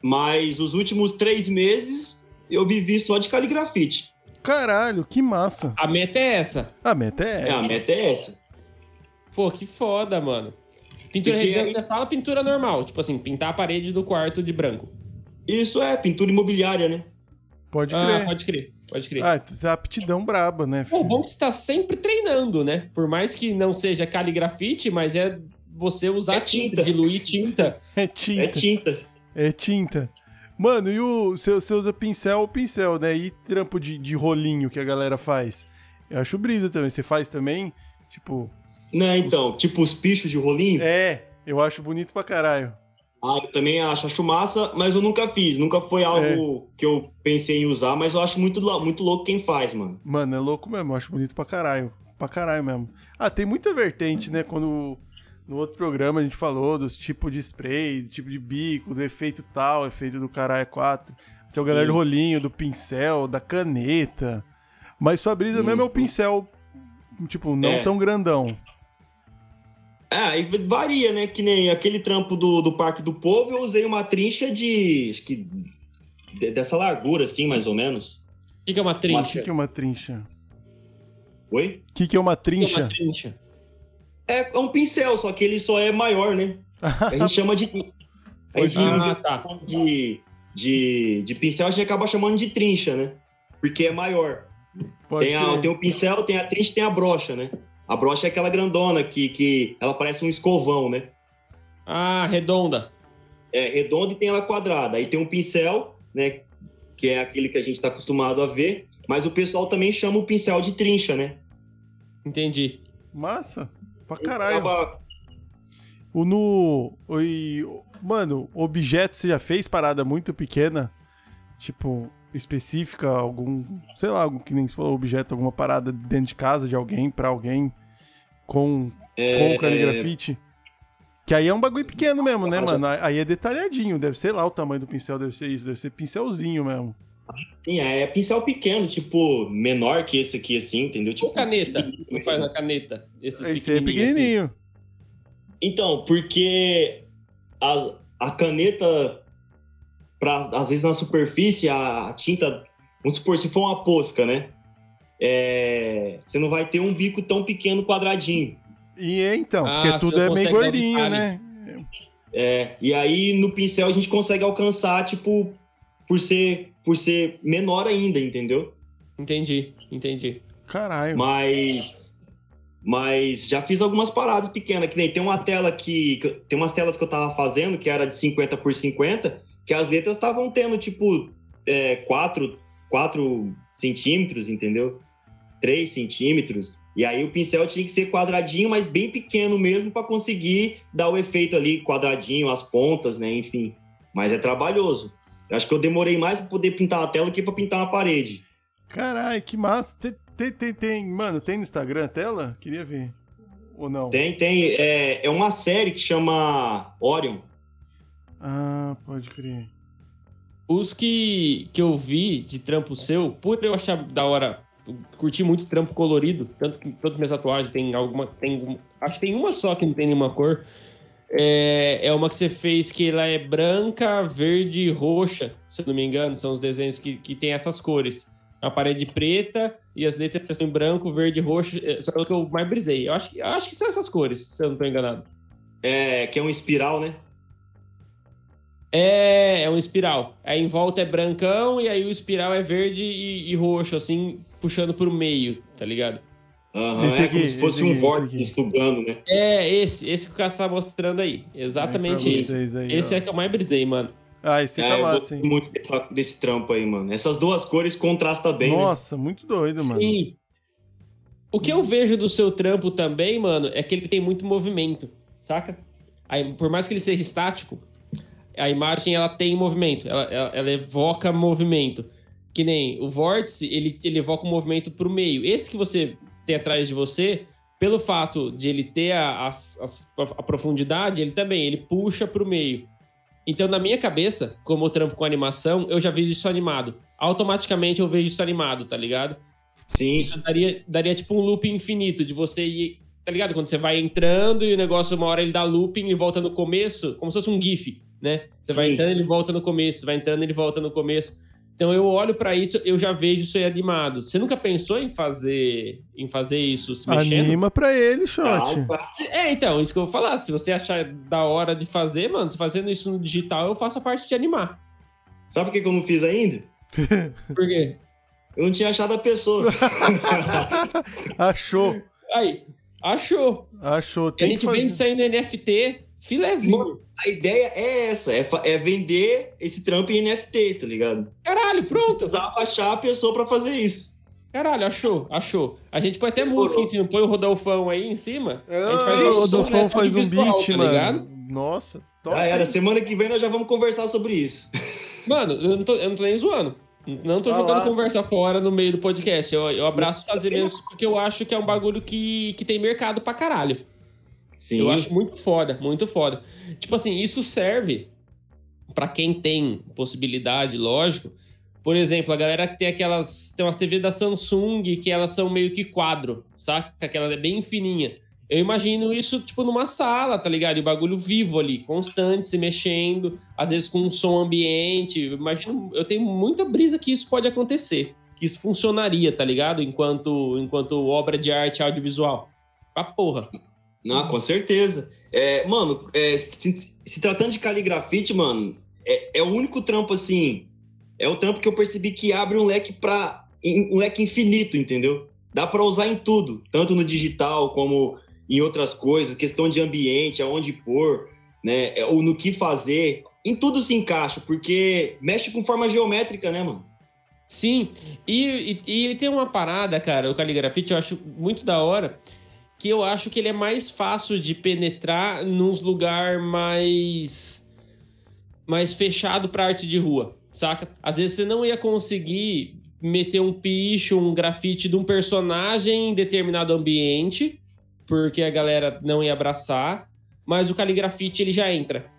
Mas os últimos três meses eu vivi só de caligrafite. Caralho, que massa. A meta é essa. A meta é É, a essa. meta é essa. Pô, que foda, mano. Pintura Porque residencial, aí- você fala pintura normal. Tipo assim, pintar a parede do quarto de branco. Isso é pintura imobiliária, né? Pode Ah, crer. pode crer, pode crer. Ah, tu é aptidão braba, né? Pô, filho? bom que você tá sempre treinando, né? Por mais que não seja caligrafite, mas é você usar É tinta, tinta. diluir tinta. É tinta. É tinta. É tinta. Mano, e o você, você usa pincel ou pincel, né? E trampo de, de rolinho que a galera faz? Eu acho brisa também. Você faz também? Tipo, Né, então, tipo os pichos de rolinho. é, eu acho bonito pra caralho. Ah, eu também acho, acho massa, mas eu nunca fiz. Nunca foi algo que eu pensei em usar, mas eu acho muito, muito louco quem faz, mano. Mano, é louco mesmo, eu acho bonito pra caralho. Pra caralho mesmo. Ah, tem muita vertente, né? Quando no outro programa a gente falou dos tipos de spray, tipo de bico, do efeito tal, efeito do caralho 4. Tem o galera do rolinho, do pincel, da caneta. Mas sua brisa mesmo é o Uhum. pincel, tipo, não É. tão grandão. É, e varia, né? Que nem aquele trampo do, do Parque do Povo, eu usei uma trincha de. Acho que. de- dessa largura, assim, mais ou menos. O que, que é uma O trincha? que, que é uma trincha? Oi? O que, que é uma O que que é trincha? uma trincha? É, é um pincel, só que ele só é maior, né? A gente chama de. A gente, Ah, tá. de, de, de pincel, a gente acaba chamando de trincha, né? Porque é maior. Pode Tem, a, crer. tem o pincel, tem a trincha e tem a brocha, né? A brocha é aquela grandona que, que ela parece um escovão, né? Ah, redonda. É redonda e tem ela quadrada. Aí tem um pincel, né? Que é aquele que a gente está acostumado a ver. Mas o pessoal também chama o pincel de trincha, né? Entendi. Massa. Pra caralho. Acaba- O no. o- e- mano, objeto você já fez parada muito pequena? Tipo, específica, algum. Sei lá, algum que nem se falou, objeto, alguma parada dentro de casa de alguém, pra alguém, com, é, com caligrafite? Que aí é um bagulho pequeno mesmo, né, mano? Aí é detalhadinho, deve ser lá o tamanho do pincel, deve ser isso, deve ser pincelzinho mesmo. Sim, é pincel pequeno, tipo, menor que esse aqui, assim, entendeu? Tipo, Ou caneta. Não faz na caneta. Esses Esse é assim. pequenininho. Então, porque a, a caneta, pra, às vezes na superfície, a, a tinta, vamos supor, se for uma posca, né? É, você não vai ter um bico tão pequeno quadradinho. E é então, Ah, porque tudo é meio gordinho, né? É, e aí no pincel a gente consegue alcançar, tipo, por ser, por ser menor ainda, entendeu? Entendi, entendi. Caralho. Mas. Mas já fiz algumas paradas pequenas, que nem tem uma tela que. Tem umas telas que eu tava fazendo, que era de 50 por 50, que as letras estavam tendo, tipo, é, 4, 4 centímetros, entendeu? 3 centímetros. E aí o pincel tinha que ser quadradinho, mas bem pequeno mesmo, para conseguir dar o efeito ali, quadradinho, as pontas, né? Enfim. Mas é trabalhoso. Eu acho que eu demorei mais para poder pintar a tela que para pintar uma parede. Caralho, que massa. Tem, tem, tem, tem- mano, tem no Instagram a tela? Queria ver. Ou não? Tem, tem. É, é uma série que chama Orion. Ah, pode crer. Os que, que eu vi de trampo seu, por eu achar da hora, curti muito trampo colorido, tanto que todas as minhas tatuagens tem alguma. Tem, acho que tem uma só que não tem nenhuma cor. É, é uma que você fez que ela é branca, verde e roxa, se eu não me engano. São os desenhos que, que tem essas cores. A parede preta e as letras são em branco, verde e roxo. é, Só que eu mais brisei. Eu acho, acho que são essas cores, se eu não tô enganado. É, que é um espiral, né? É, é um espiral. Aí em volta é brancão e aí o espiral é verde e, e roxo, assim, puxando pro meio, tá ligado? Aham, Esse é aqui, como se fosse esse um vórtice sugando, né? É, esse, esse que o Cássio tá mostrando aí. Exatamente Aí pra esse. aí, Esse ó. é que eu mais brisei, mano. Ah, esse É, tá eu massa, gosto hein? muito dessa- desse trampo aí, mano. Essas duas cores contrastam bem, né? Nossa, muito doido, mano. Sim. O que eu vejo do seu trampo também, mano, é que ele tem muito movimento, saca? Aí, por mais que ele seja estático, a imagem ela tem movimento, ela, ela, ela evoca movimento. Que nem o vórtice, ele, ele evoca o movimento pro meio. Esse que você tem atrás de você, pelo fato de ele ter a, as- as- a profundidade, ele também, ele puxa pro meio. Então, na minha cabeça, como eu trampo com animação, eu já vejo isso animado. Automaticamente eu vejo isso animado, tá ligado? Sim, Isso daria, daria tipo um loop infinito de você ir tá ligado? Quando você vai entrando e o negócio, uma hora ele dá looping e volta no começo, como se fosse um GIF, né? Você vai Sim. entrando, ele volta no começo, vai entrando, ele volta no começo. Então eu olho pra isso, eu já vejo isso aí animado. Você nunca pensou em fazer, em fazer isso se mexendo? Anima pra ele, shot. É, então, isso que eu vou falar. Se você achar da hora de fazer, mano, fazendo isso no digital, eu faço a parte de animar. Sabe por que eu não fiz ainda? Por quê? Eu não tinha achado a pessoa. Achou. Aí, achou. Achou. a Tem gente que fazer. vende isso aí no NFT, filezinho. a ideia é essa, é, é vender esse trampo em NFT, tá ligado? Caralho, pronto. Precisava achar a pessoa pra fazer isso. Caralho, achou, achou. A gente põe até música em cima, põe o Rodolfão aí em cima. a gente Ah, faz o isso, Rodolfão né, faz um beat, tá mano. ligado? Nossa, top. Já era. Semana que vem nós já vamos conversar sobre isso. Mano, eu não tô, eu não tô nem zoando. Não tô Ah jogando lá. conversa fora no meio do podcast. Eu, eu abraço fazer mesmo porque eu acho que é um bagulho que, que tem mercado pra caralho. Sim. Eu acho muito foda, muito foda. Tipo assim, isso serve pra quem tem possibilidade, lógico. Por exemplo, a galera que tem aquelas. Tem umas TV da Samsung que elas são meio que quadro, saca? Aquela é bem fininha. Eu imagino isso, tipo, numa sala, tá ligado? E o bagulho vivo ali, constante, se mexendo, às vezes com um som ambiente. Eu imagino, eu tenho muita brisa que isso pode acontecer. Que isso funcionaria, tá ligado? Enquanto, enquanto obra de arte audiovisual. Pra porra. Não, com certeza. É, mano, é, se, se tratando de caligrafite, mano, é, é o único trampo assim. É o trampo que eu percebi que abre um leque para um leque infinito, entendeu? Dá pra usar em tudo, tanto no digital como em outras coisas, questão de ambiente, aonde pôr, né? é, Ou no que fazer. Em tudo se encaixa, porque mexe com forma geométrica, né, mano? Sim, e, e, e ele tem uma parada, cara, o caligrafite, eu acho muito da hora, que eu acho que ele é mais fácil de penetrar nos lugar mais mais fechado pra arte de rua, saca? Às vezes você não ia conseguir meter um picho, um grafite de um personagem em determinado ambiente, porque a galera não ia abraçar, mas o caligrafite ele já entra.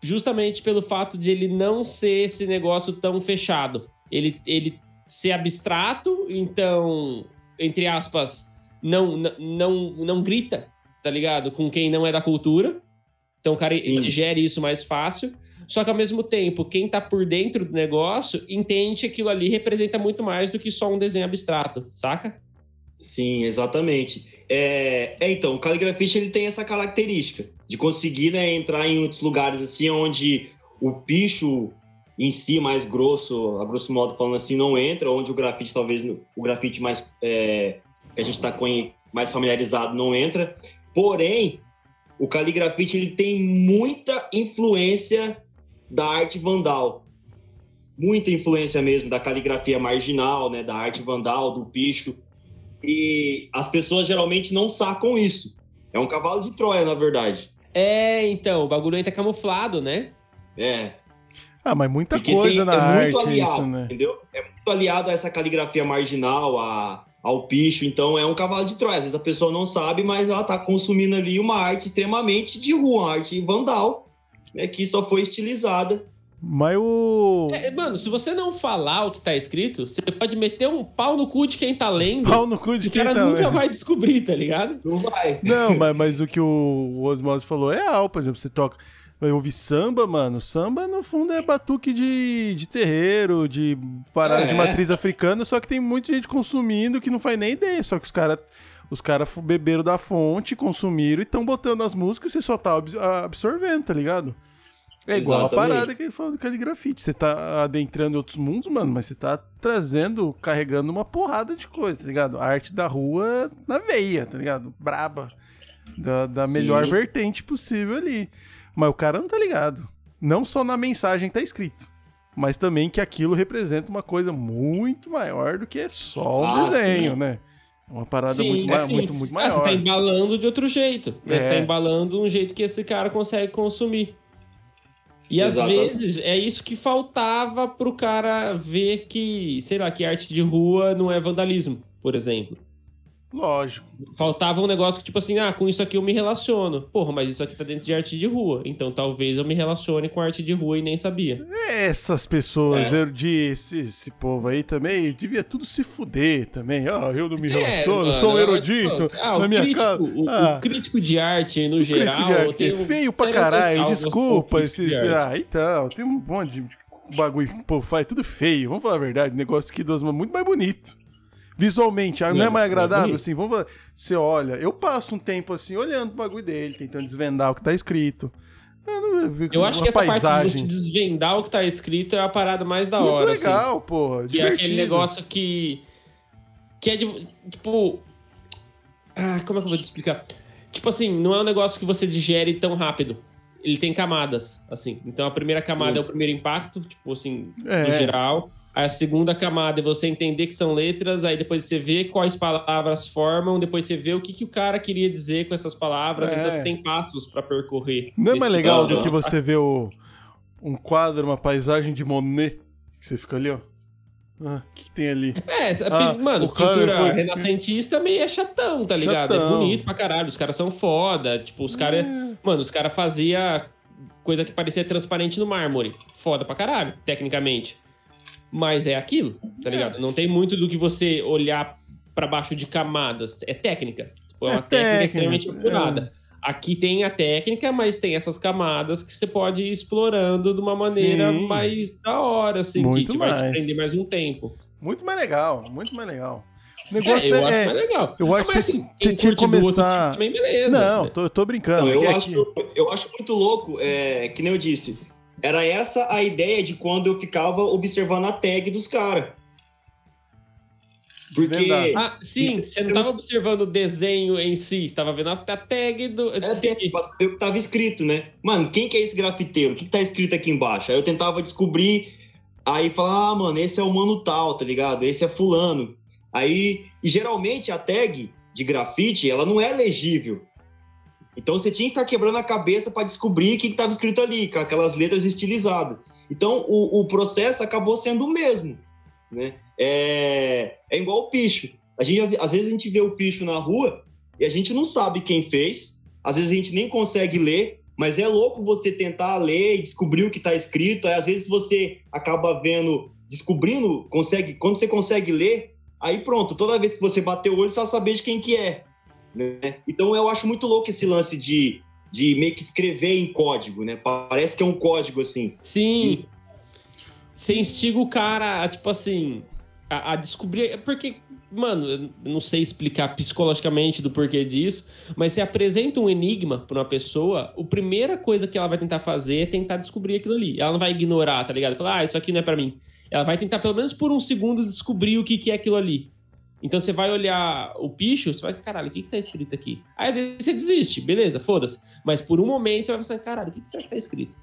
Justamente pelo fato de ele não ser esse negócio tão fechado ele, ele ser abstrato, então, entre aspas, não, não, não, não grita, tá ligado? Com quem não é da cultura. Então o cara Sim. digere isso mais fácil. Só que ao mesmo tempo, quem tá por dentro do negócio entende que aquilo ali representa muito mais do que só um desenho abstrato, saca? Sim, exatamente. É, é, então, o caligrafite ele tem essa característica de conseguir né, entrar em outros lugares assim onde o picho em si mais grosso, a grosso modo falando assim, não entra, onde o grafite talvez o grafite mais é, que a gente está mais familiarizado não entra. Porém, o caligrafite ele tem muita influência da arte vandal. Muita influência mesmo da caligrafia marginal, né, da arte vandal, do picho. E as pessoas geralmente não sacam isso. É um cavalo de Troia, na verdade. É, então, o bagulho entra camuflado, né? É. Ah, mas muita Porque coisa tem- na é arte muito é aliado, isso, né? entendeu? É muito aliado a essa caligrafia marginal, a, ao picho. Então é um cavalo de Troia. Às vezes a pessoa não sabe, mas ela tá consumindo ali uma arte extremamente de rua, uma arte vandal, né, que só foi estilizada. Mas o. É, mano, se você não falar o que tá escrito, você pode meter um pau no cu de quem tá lendo. Pau no cu de o quem cara tá nunca lendo. vai descobrir, tá ligado? Não vai. Não, mas, mas o que o Osmose falou é real, por exemplo, você toca. Vai ouvir samba, mano. Samba, no fundo, é batuque de, de terreiro, de parada É. de matriz africana, só que tem muita gente consumindo que não faz nem ideia. Só que os caras os cara beberam da fonte, consumiram e estão botando as músicas e você só tá abs- absorvendo, tá ligado? É igual a Exatamente. parada que ele falou do caligrafite. Você tá adentrando em outros mundos, mano, mas você tá trazendo, carregando uma porrada de coisa, tá ligado? A arte da rua na veia, tá ligado? Braba. Da, da melhor Sim. vertente possível ali. Mas o cara não tá ligado. Não só na mensagem tá escrito, mas também que aquilo representa uma coisa muito maior do que só um Ah, desenho, sim. né? Uma parada Sim, muito, ma- sim. muito, muito Ah, maior. você tá embalando de outro jeito. Né? Você É. tá embalando um jeito que esse cara consegue consumir. E às Exatamente. vezes é isso que faltava pro cara ver que, sei lá, que arte de rua não é vandalismo, por exemplo. Lógico. Faltava um negócio que, tipo assim, ah, com isso aqui eu me relaciono. Porra, mas isso aqui tá dentro de arte de rua. Então talvez eu me relacione com arte de rua e nem sabia. Essas pessoas, é. esse, esse povo aí também, devia tudo se fuder também. Ah, eu não me é, relaciono, é, sou um erudito. Ah, na minha crítico, casa. O, ah, o, crítico de arte, no geral. De arte, é feio pra caralho, desculpa. Esses, ah, então, tem um monte de bagulho que o povo faz, tudo feio. Vamos falar a verdade, negócio que dos muito mais bonito. Visualmente, não, não é mais agradável, é assim, vamos falar. Você olha, eu passo um tempo assim, olhando o bagulho dele, tentando desvendar o que tá escrito. Eu, eu acho que essa paisagem. parte de você desvendar o que tá escrito é a parada mais da Muito hora. Muito legal, assim. porra. Que é aquele negócio que. Que é de. Tipo. Ah, como é que eu vou te explicar? Tipo assim, não é um negócio que você digere tão rápido. Ele tem camadas, assim. Então a primeira camada Sim. é o primeiro impacto, tipo assim, é. no geral. Aí a segunda camada é você entender que são letras, aí depois você vê quais palavras formam, depois você vê o que, que o cara queria dizer com essas palavras, é. então você tem passos para percorrer. Não é mais legal do que você vê o, um quadro, uma paisagem de Monet, que você fica ali, ó. Ah, o que, que, tem ali? É, ah, mano, pintura foi... renascentista meio é chatão, tá ligado? É chatão. É bonito pra caralho, os caras são foda, tipo, os caras... É. Mano, os caras faziam coisa que parecia transparente no mármore. Foda pra caralho, tecnicamente mas é aquilo, tá ligado? Não tem muito do que você olhar para baixo de camadas. É técnica. Tipo, é uma é técnica, técnica extremamente apurada. É. Aqui tem a técnica, mas tem essas camadas que você pode ir explorando de uma maneira Sim. mais da hora, assim, muito que te mais. vai te prender mais um tempo. Muito mais legal, muito mais legal. O negócio é, eu é, acho mais legal. Eu acho mas, assim, que tinha que começar. Tipo também, beleza. Não, tô, tô brincando. Não, eu, acho, eu acho muito louco, é, que nem eu disse. Era essa a ideia de quando eu ficava observando a tag dos caras. Porque. Ah, sim, você não estava observando o desenho em si, estava vendo a tag do. É, tem, que estava escrito, né? Mano, quem que é esse grafiteiro? O que, que tá escrito aqui embaixo? Aí eu tentava descobrir, aí falar, ah, mano, esse é o mano tal, tá ligado? Esse é fulano. Aí, e geralmente a tag de grafite, ela não é legível. Então você tinha que ficar quebrando a cabeça para descobrir o que estava escrito ali, com aquelas letras estilizadas. Então o, o processo acabou sendo o mesmo. Né? É, é igual o picho. A gente, às vezes a gente vê o picho na rua e a gente não sabe quem fez, às vezes a gente nem consegue ler, mas é louco você tentar ler e descobrir o que está escrito. Aí, às vezes você acaba vendo, descobrindo, consegue, quando você consegue ler, aí pronto, toda vez que você bater o olho, você vai saber de quem que é. Né? Então eu acho muito louco esse lance de, de meio que escrever em código, né? Parece que é um código assim. Sim. E... Você instiga o cara, tipo assim, a, a, descobrir. Porque, mano, eu não sei explicar psicologicamente do porquê disso, mas você apresenta um enigma pra uma pessoa, a primeira coisa que ela vai tentar fazer é tentar descobrir aquilo ali. Ela não vai ignorar, tá ligado? Falar, ah, isso aqui não é para mim. Ela vai tentar, pelo menos por um segundo, descobrir o que, que é aquilo ali. Então você vai olhar o picho, você vai, caralho, o que, que tá escrito aqui? Aí às vezes você desiste, beleza, foda-se. Mas por um momento você vai pensar, caralho, o que, que será que tá escrito?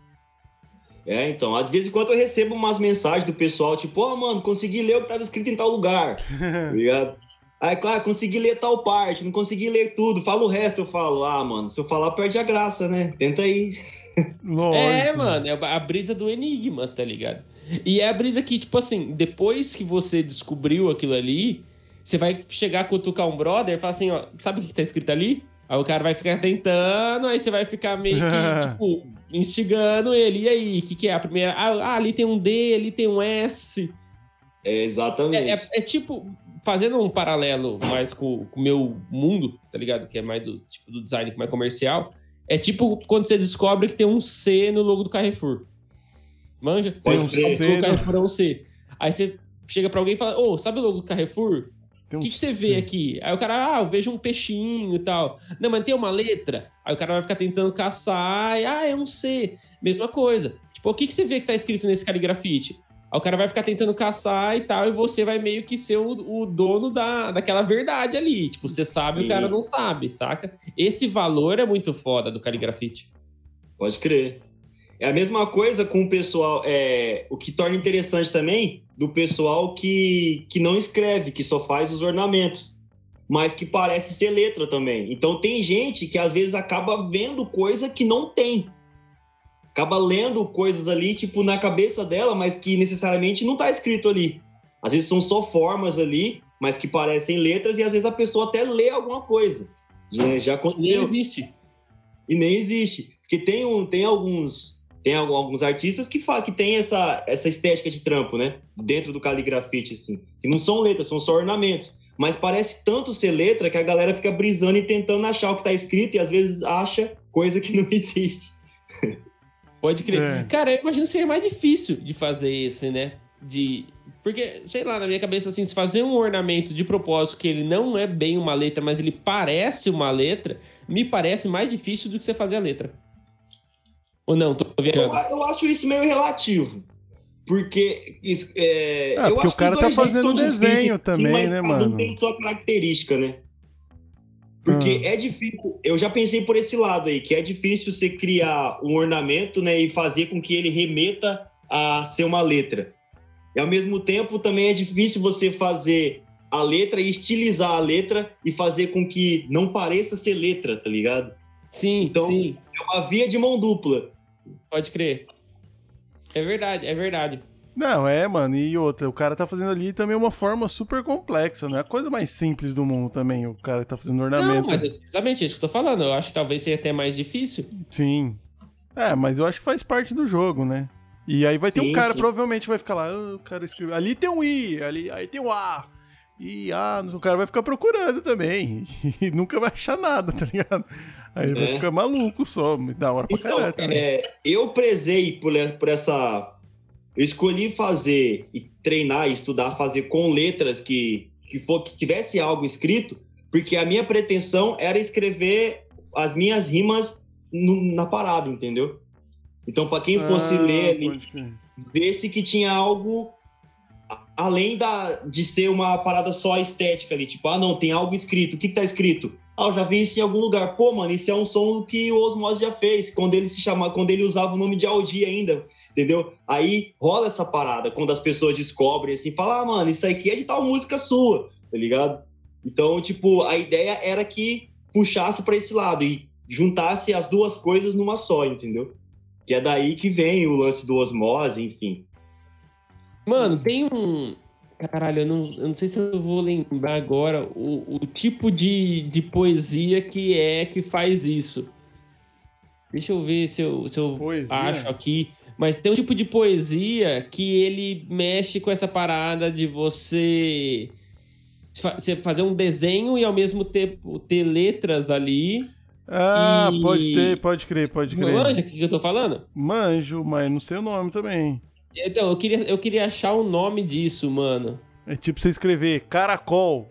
É, então, de vez em quando eu recebo umas mensagens do pessoal, tipo, ó, oh, mano, consegui ler o que tava escrito em tal lugar. tá ligado? Aí, claro, ah, consegui ler tal parte, não consegui ler tudo, fala o resto, eu falo, ah, mano, se eu falar, perde a graça, né? Tenta aí. É, mano, é a brisa do enigma, tá ligado? E é a brisa que, tipo assim, depois que você descobriu aquilo ali, você vai chegar a cutucar um brother e falar assim, ó, sabe o que tá escrito ali? Aí o cara vai ficar tentando, aí você vai ficar meio que, tipo, instigando ele. E aí, o que, que é a primeira? Ah, ali tem um D, ali tem um S. É, exatamente. É, é, é tipo, fazendo um paralelo mais com o meu mundo, tá ligado? Que é mais do tipo do design mais comercial. É tipo quando você descobre que tem um C no logo do Carrefour. Manja? Tem um C. O Carrefour é um C. Aí você chega pra alguém e fala, ô, oh, sabe o logo do Carrefour? O que, que, você vê aqui? Aí o cara, ah, eu vejo um peixinho e tal. Não, mas tem uma letra. Aí o cara vai ficar tentando caçar. E, ah, é um C. Mesma coisa. Tipo, o que, que você vê que tá escrito nesse caligrafite? Aí o cara vai ficar tentando caçar e tal, e você vai meio que ser o, o dono da, daquela verdade ali. Tipo, você sabe, Sim. o cara não sabe, saca? Esse valor é muito foda do caligrafite. Pode crer. É a mesma coisa com o pessoal. É, o que torna interessante também do pessoal que, que não escreve, que só faz os ornamentos, mas que parece ser letra também. Então tem gente que às vezes acaba vendo coisa que não tem. Acaba lendo coisas ali, tipo, na cabeça dela, mas que necessariamente não está escrito ali. Às vezes são só formas ali, mas que parecem letras e às vezes a pessoa até lê alguma coisa. Já, já Nem aconteceu. existe. E nem existe. Porque tem, um, tem alguns tem al- alguns artistas que, fa que tem essa, essa estética de trampo, né? Dentro do caligrafite, assim. Que não são letras, são só ornamentos. Mas parece tanto ser letra que a galera fica brisando e tentando achar o que tá escrito e às vezes acha coisa que não existe. Pode crer. É. Cara, eu imagino que seria mais difícil de fazer esse, né? De. Porque, sei lá, na minha cabeça, assim, se fazer um ornamento de propósito que ele não é bem uma letra, mas ele parece uma letra, me parece mais difícil do que você fazer a letra. Ou não? Tô Eu, viajando. eu acho isso meio relativo. Porque. isso, é, Ah, eu porque acho o cara tá fazendo desenho também, mas né, mano? tem sua característica, né? Porque Ah. é difícil. Eu já pensei por esse lado aí, que é difícil você criar um ornamento, né, e fazer com que ele remeta a ser uma letra. E ao mesmo tempo também é difícil você fazer a letra e estilizar a letra e fazer com que não pareça ser letra, tá ligado? Sim, Então- sim. É uma via de mão dupla. Pode crer. É verdade, é verdade. Não, é, mano, e outra, o cara tá fazendo ali também uma forma super complexa, não é a coisa mais simples do mundo também, o cara tá fazendo Não, ornamento. mas é exatamente isso que eu tô falando. Eu acho que talvez seja até mais difícil. Sim. É, mas eu acho que faz parte do jogo, né? E aí vai ter um Sim, cara, sim. provavelmente vai ficar lá, ah, o cara escreveu, ali tem um I, ali, aí tem um A. E ah, o cara vai ficar procurando também. E nunca vai achar nada, tá ligado? Aí ele vai É. ficar maluco só, da hora pra Então, caralho também. é, eu prezei por, por essa. Eu escolhi fazer e treinar e estudar, fazer com letras que, que, for, que tivesse algo escrito, porque a minha pretensão era escrever as minhas rimas no- na parada, entendeu? Então, para quem fosse Ah, ler ali, vê-se que tinha algo além da, de ser uma parada só estética ali. Tipo, ah, não, tem algo escrito. O que, que tá escrito? Ah, eu já vi isso em algum lugar. Pô, mano, isso é um som que o Osmose já fez, quando ele se chamava, quando ele usava o nome de Aldi ainda. Entendeu? Aí rola essa parada quando as pessoas descobrem assim, fala, ah, mano, isso aqui é de tal música sua, tá ligado? Então, tipo, a ideia era que puxasse pra esse lado e juntasse as duas coisas numa só, entendeu? Que é daí que vem o lance do osmose, enfim. Mano, tem um. Caralho, eu não, eu não sei se eu vou lembrar agora o, o tipo de, de poesia que é que faz isso. Deixa eu ver se eu, se eu Poesia? acho aqui. Mas tem um tipo de poesia que ele mexe com essa parada de você, você fazer um desenho e ao mesmo tempo ter letras ali. Ah, E- pode ter, pode crer, pode crer. Manja o que que eu tô falando? Manjo, mas não sei o nome também. Então, eu queria, eu queria achar o nome disso, mano. É tipo você escrever caracol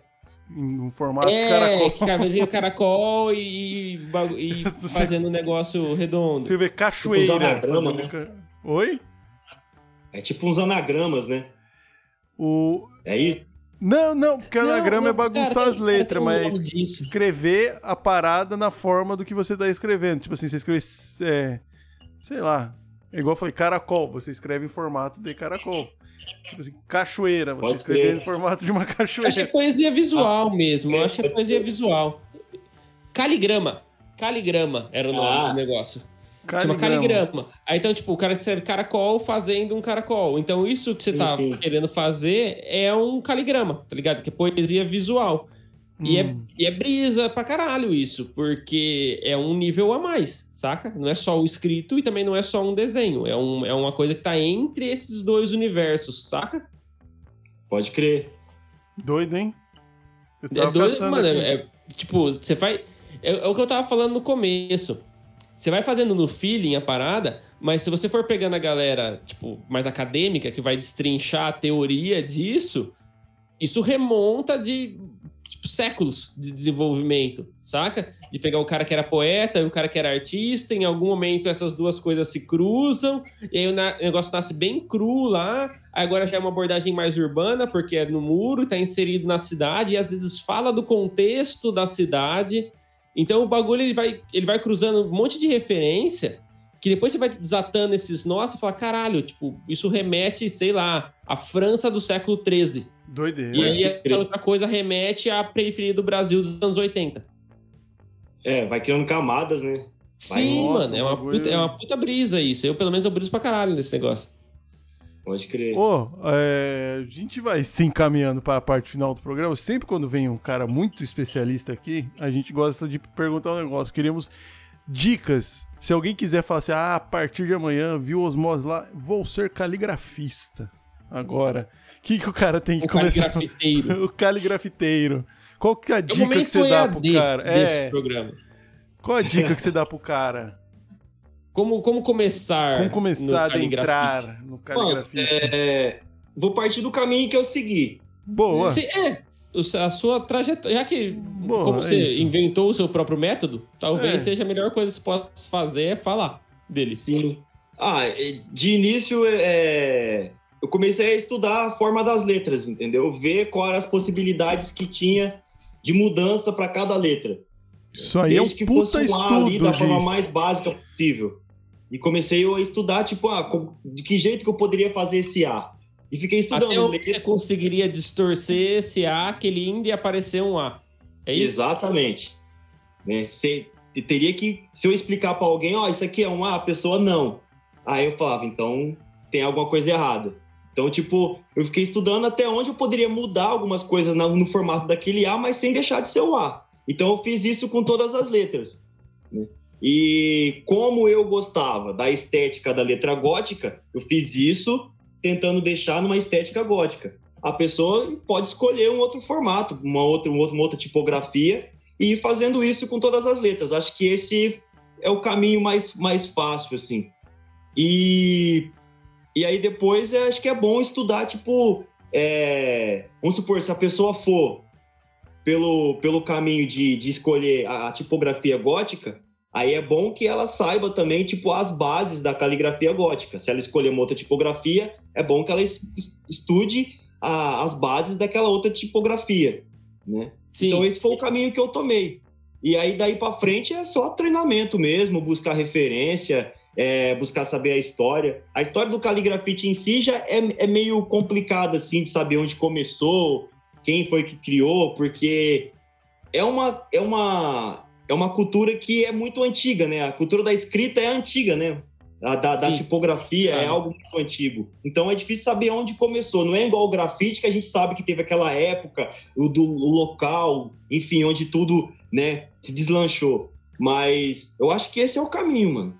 em um formato é, caracol. que cabezinho caracol e, e Você- fazendo um negócio redondo. Você vê cachoeira. Tipo anagrama, fazendo né? ca- Oi? É tipo uns anagramas, né? O... É isso? Não, não, porque Não, anagrama não, é bagunçar cara, as tem- letras, cara, um mas disso. escrever a parada na forma do que você tá escrevendo. Tipo assim, você escreve, é, sei lá, é igual eu falei, caracol, você escreve em formato de caracol. Tipo assim, cachoeira, você Pode escreve crer. em formato de uma cachoeira. Acho que é poesia visual mesmo. é, Acho que é poesia ser. visual. Caligrama. Caligrama era o nome Ah. do negócio. Chama caligrama. Aí então, tipo, o cara escreve caracol fazendo um caracol. Então, isso que você Sim, tá sim. querendo fazer é um caligrama, tá ligado? Que é poesia visual. E, é, Hum. e é brisa pra caralho isso, porque é um nível a mais, saca? Não é só o escrito e também não é só um desenho. É, um, é uma coisa que tá entre esses dois universos, saca? Pode crer. Doido, hein? Eu É doido, mano. É, é, tipo, você faz. É, é o que eu tava falando no começo. Você vai fazendo no feeling a parada, mas se você for pegando a galera, tipo, mais acadêmica, que vai destrinchar a teoria disso, isso remonta de tipo, séculos de desenvolvimento, saca? De pegar o cara que era poeta e o cara que era artista, em algum momento essas duas coisas se cruzam, e aí o negócio nasce bem cru lá, agora já é uma abordagem mais urbana, porque é no muro, tá inserido na cidade, e às vezes fala do contexto da cidade. Então o bagulho ele vai, ele vai cruzando um monte de referência, que depois você vai desatando esses nós e fala, caralho, tipo, isso remete, sei lá, à França do século XIII. Doideira. E aí essa outra coisa remete à periferia do Brasil dos anos 80. É, vai criando camadas, né? Sim, Nossa, mano, é uma, bagulho- puta, é uma puta brisa isso. Eu, pelo menos, eu briso pra caralho nesse negócio. Pode crer. Ô, é, a gente vai se encaminhando para a parte final do programa. Sempre quando vem um cara muito especialista aqui, a gente gosta de perguntar um negócio. Queremos dicas. Se alguém quiser falar assim, ah, a partir de amanhã, viu Osmose lá, vou ser caligrafista. Agora, que, que o cara tem que O começar? caligrafiteiro. o caligrafiteiro. Qual que é a É dica que você dá pro cara? desse É, programa. qual a dica que você dá pro cara? Como, como começar Como começar no a entrar no Mano, caligrafite? é, vou partir do caminho que eu segui. Boa. Se- é, a sua trajetória. Já que Boa, como é você isso. inventou o seu próprio método, talvez É. seja a melhor coisa que você possa fazer é falar dele. Sim. Ah, é, de início, é, eu comecei a estudar a forma das letras, entendeu? Ver quais eram as possibilidades que tinha de mudança para cada letra. Isso aí é um Desde que puta fosse um A ali estudo da de... forma mais básica possível. E comecei a estudar, tipo, ah, de que jeito que eu poderia fazer esse A? E fiquei estudando. Até onde você conseguiria distorcer esse A, que ele ainda ia aparecer um A. É isso? Exatamente. Né? Você teria que, se eu explicar para alguém, ó, isso aqui é um A, a pessoa não. Aí eu falava, então tem alguma coisa errada. Então, tipo, eu fiquei estudando até onde eu poderia mudar algumas coisas no formato daquele A, mas sem deixar de ser o A. Então eu fiz isso com todas as letras. né? E como eu gostava da estética da letra gótica, eu fiz isso tentando deixar numa estética gótica. A pessoa pode escolher um outro formato, uma outra, um uma outra tipografia e ir fazendo isso com todas as letras. Acho que esse é o caminho mais, mais fácil, assim. E, e aí depois eu acho que é bom estudar, tipo, é, vamos supor, se a pessoa for pelo, pelo caminho de, de escolher a, a tipografia gótica, aí é bom que ela saiba também, tipo, as bases da caligrafia gótica. Se ela escolher uma outra tipografia, é bom que ela es- estude a- as bases daquela outra tipografia, né? Sim. Então esse foi o caminho que eu tomei. E aí daí para frente é só treinamento mesmo, buscar referência, é, buscar saber a história. A história do caligrafite em si já é, é meio complicada assim de saber onde começou, quem foi que criou, porque é uma é uma é uma cultura que é muito antiga, né? A cultura da escrita é antiga, né? A da, da tipografia é Claro. algo muito antigo. Então é difícil saber onde começou. Não é igual o grafite que a gente sabe que teve aquela época, o do o local, enfim, onde tudo, né, se deslanchou. Mas eu acho que esse é o caminho, mano.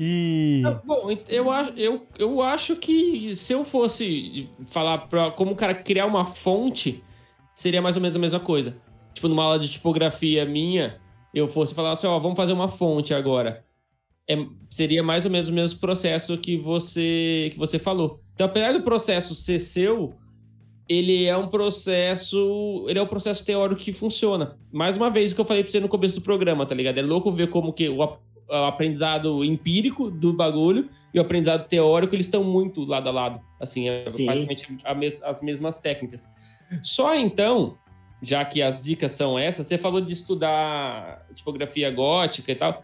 E... Bom, eu acho, eu, eu acho que se eu fosse falar pra como o cara criar uma fonte, seria mais ou menos a mesma coisa. Tipo, numa aula de tipografia minha, eu fosse falar assim, ó, vamos fazer uma fonte agora. É, seria mais ou menos o mesmo processo que você, que você falou. Então, apesar do processo ser seu, ele é um processo. Ele é um processo teórico que funciona. Mais uma vez o que eu falei pra você no começo do programa, tá ligado? É louco ver como que o, o aprendizado empírico do bagulho e o aprendizado teórico, eles estão muito lado a lado. Assim, é Sim. praticamente a mes- as mesmas técnicas. Só então, já que as dicas são essas, você falou de estudar tipografia gótica e tal.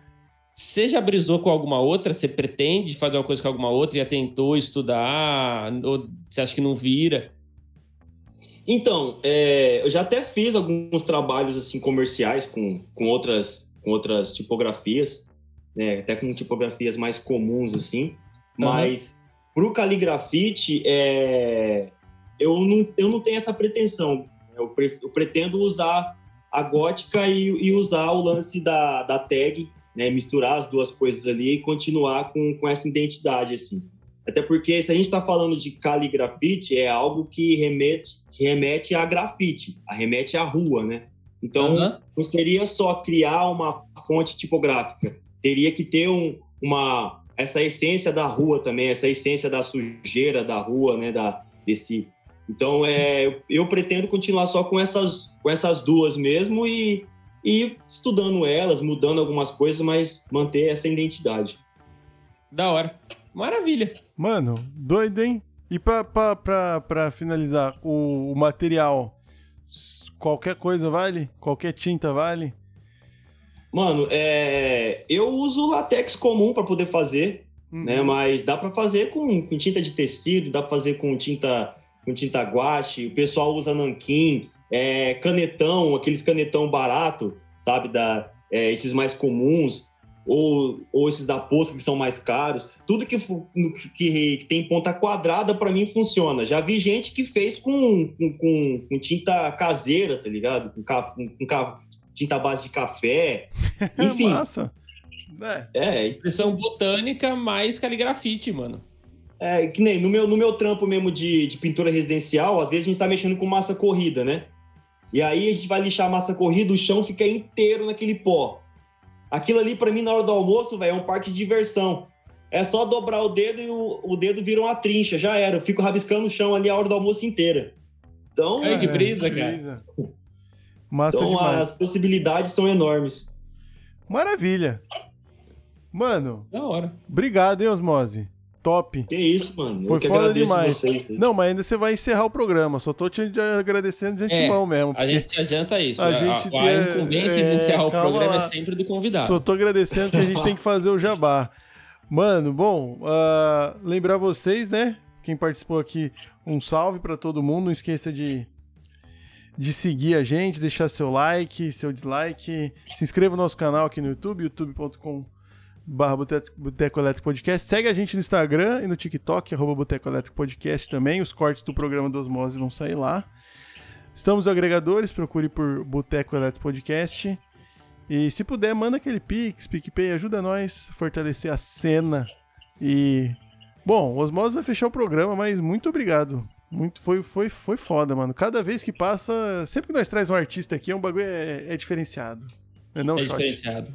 Você já brisou com alguma outra? Você pretende fazer uma coisa com alguma outra? Já tentou estudar? Ou você acha que não vira? Então, é, eu já até fiz alguns trabalhos assim comerciais com, com outras com outras tipografias, né, até com tipografias mais comuns assim, mas pro caligrafite é, eu não eu não tenho essa pretensão. Eu, pre- eu pretendo usar a gótica e, e usar o lance da, da tag, né, misturar as duas coisas ali e continuar com, com essa identidade assim. Até porque se a gente está falando de caligrafite, é algo que remete, que remete a grafite, remete à rua, né? Então, Aham. não seria só criar uma fonte tipográfica, teria que ter um, uma essa essência da rua também, essa essência da sujeira da rua, né? Da, desse. Então, é, eu, eu pretendo continuar só com essas, com essas duas mesmo e, e estudando elas, mudando algumas coisas, mas manter essa identidade. Da hora. Maravilha. Mano, doido, hein? E pra, pra, pra, pra finalizar, o, o material, qualquer coisa vale? Qualquer tinta vale? Mano, é, eu uso latex comum para poder fazer, Uhum. né? Mas dá para fazer com, com tinta de tecido, dá para fazer com tinta com tinta guache. O pessoal usa nanquim, é, canetão, aqueles canetão barato, sabe? Da, é, esses mais comuns. ou, ou esses da Posca que são mais caros. Tudo que, que, que tem ponta quadrada, para mim, funciona. Já vi gente que fez com, com, com, com tinta caseira, tá ligado? Com, com, com tinta base de café. Enfim. Massa. É. é. Impressão botânica mais caligrafite, mano. É, que nem no meu, no meu trampo mesmo de, de pintura residencial, às vezes a gente tá mexendo com massa corrida, né? E aí a gente vai lixar a massa corrida, o chão fica inteiro naquele pó. Aquilo ali, para mim, na hora do almoço, velho, é um parque de diversão. É só dobrar o dedo e o, o dedo vira uma trincha, já era. Eu fico rabiscando o chão ali a hora do almoço inteira. Então. Ai, que brisa, cara. Massa então, demais. as possibilidades são enormes. Maravilha. Mano. Da hora. Obrigado, hein, Osmose. Top. Que isso, mano. Foi foda demais. Vocês, não, mas ainda você vai encerrar o programa. Só tô te agradecendo de antemão é, mesmo. A gente adianta isso. A, a, gente a, a incumbência é, de encerrar o programa lá. é sempre do convidado. Só tô agradecendo que a gente tem que fazer o jabá. Mano, bom, uh, lembrar vocês, né? Quem participou aqui, um salve para todo mundo. Não esqueça de de seguir a gente, deixar seu like, seu dislike, se inscreva no nosso canal aqui no YouTube, youtube.com barra Boteco Elétrico Podcast. Segue a gente no Instagram e no TikTok, arroba Boteco Elétrico Podcast também. Os cortes do programa do Osmose vão sair lá. Estamos agregadores, procure por Boteco Elétrico Podcast. E se puder, manda aquele Pix, PicPay, ajuda nós a fortalecer a cena. E. Bom, o Osmose vai fechar o programa, mas muito obrigado muito, foi, foi, foi foda, mano. Cada vez que passa, sempre que nós traz um artista aqui, é um bagulho é, é diferenciado. É, não, é diferenciado.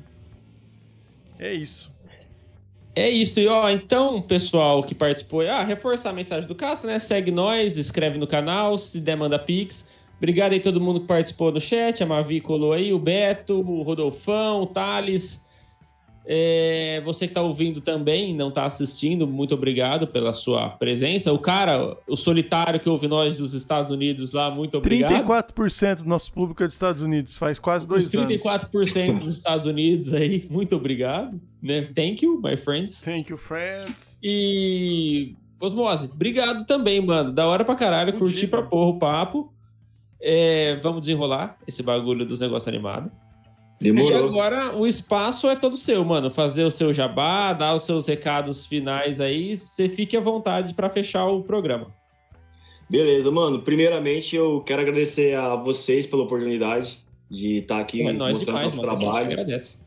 É isso. É isso, e ó, então, pessoal que participou, ah, reforçar a mensagem do Castro, né? Segue nós, escreve no canal, se der, manda pix. Obrigado aí todo mundo que participou no chat, a Mavi colou aí, o Beto, o Rodolfão, o Thales. É, você que está ouvindo também, não está assistindo, muito obrigado pela sua presença. O cara, o solitário que ouve nós dos Estados Unidos lá, muito obrigado. 34% do nosso público é dos Estados Unidos, faz quase dois Os 34% anos. dos Estados Unidos aí, muito obrigado. Né? Thank you, my friends. Thank you, friends. E. Osmose, obrigado também, mano. Da hora pra caralho, curti pra porra o papo. É, vamos desenrolar esse bagulho dos negócios animados. Demorou. E agora o espaço é todo seu, mano. Fazer o seu jabá, dar os seus recados finais aí. Você fique à vontade para fechar o programa. Beleza, mano. Primeiramente, eu quero agradecer a vocês pela oportunidade de estar aqui é mostrando demais, nosso mano. trabalho. agradece.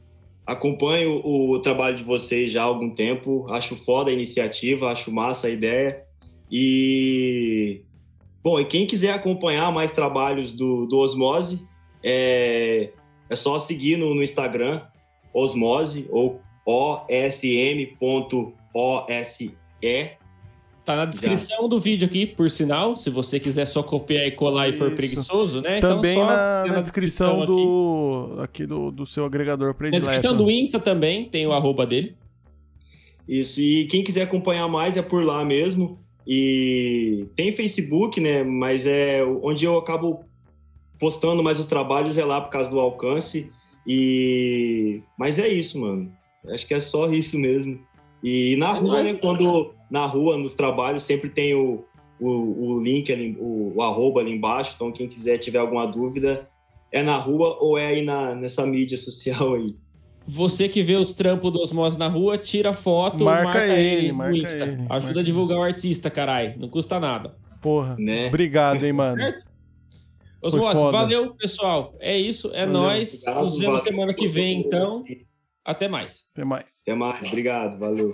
Acompanho o, trabalho de vocês já há algum tempo. Acho foda a iniciativa, acho massa a ideia. E. Bom, e quem quiser acompanhar mais trabalhos do, do Osmose, é, é só seguir no, no Instagram, Osmose, ou osm.ose. Tá na descrição Já. do vídeo aqui, por sinal, se você quiser só copiar e colar Isso. e for preguiçoso, né? Então também então, na, na, na, descrição, descrição do, aqui. aqui do, do seu agregador predileto. Na descrição do Insta também tem o arroba dele. Isso, e quem quiser acompanhar mais é por lá mesmo. E tem Facebook, né? Mas é onde eu acabo postando mais os trabalhos é lá por causa do alcance. E mas é isso, mano. Acho que é só isso mesmo. E na é rua, né, quando na rua, nos trabalhos, sempre tem o, o, o link ali, o, o, arroba ali embaixo. Então, quem quiser tiver alguma dúvida, é na rua ou é aí na, nessa mídia social aí. Você que vê os trampos do Osmose na rua, tira foto, marca, marca ele, ele marca no Insta. Ele, Ajuda a divulgar ele. o artista, carai. Não custa nada. Porra. Né? Obrigado, hein, mano. Certo? Osmose, valeu, pessoal. É isso, é valeu, nós. Obrigado, Nos vemos semana que vem, então. Até mais. Até mais. Até mais, obrigado, valeu.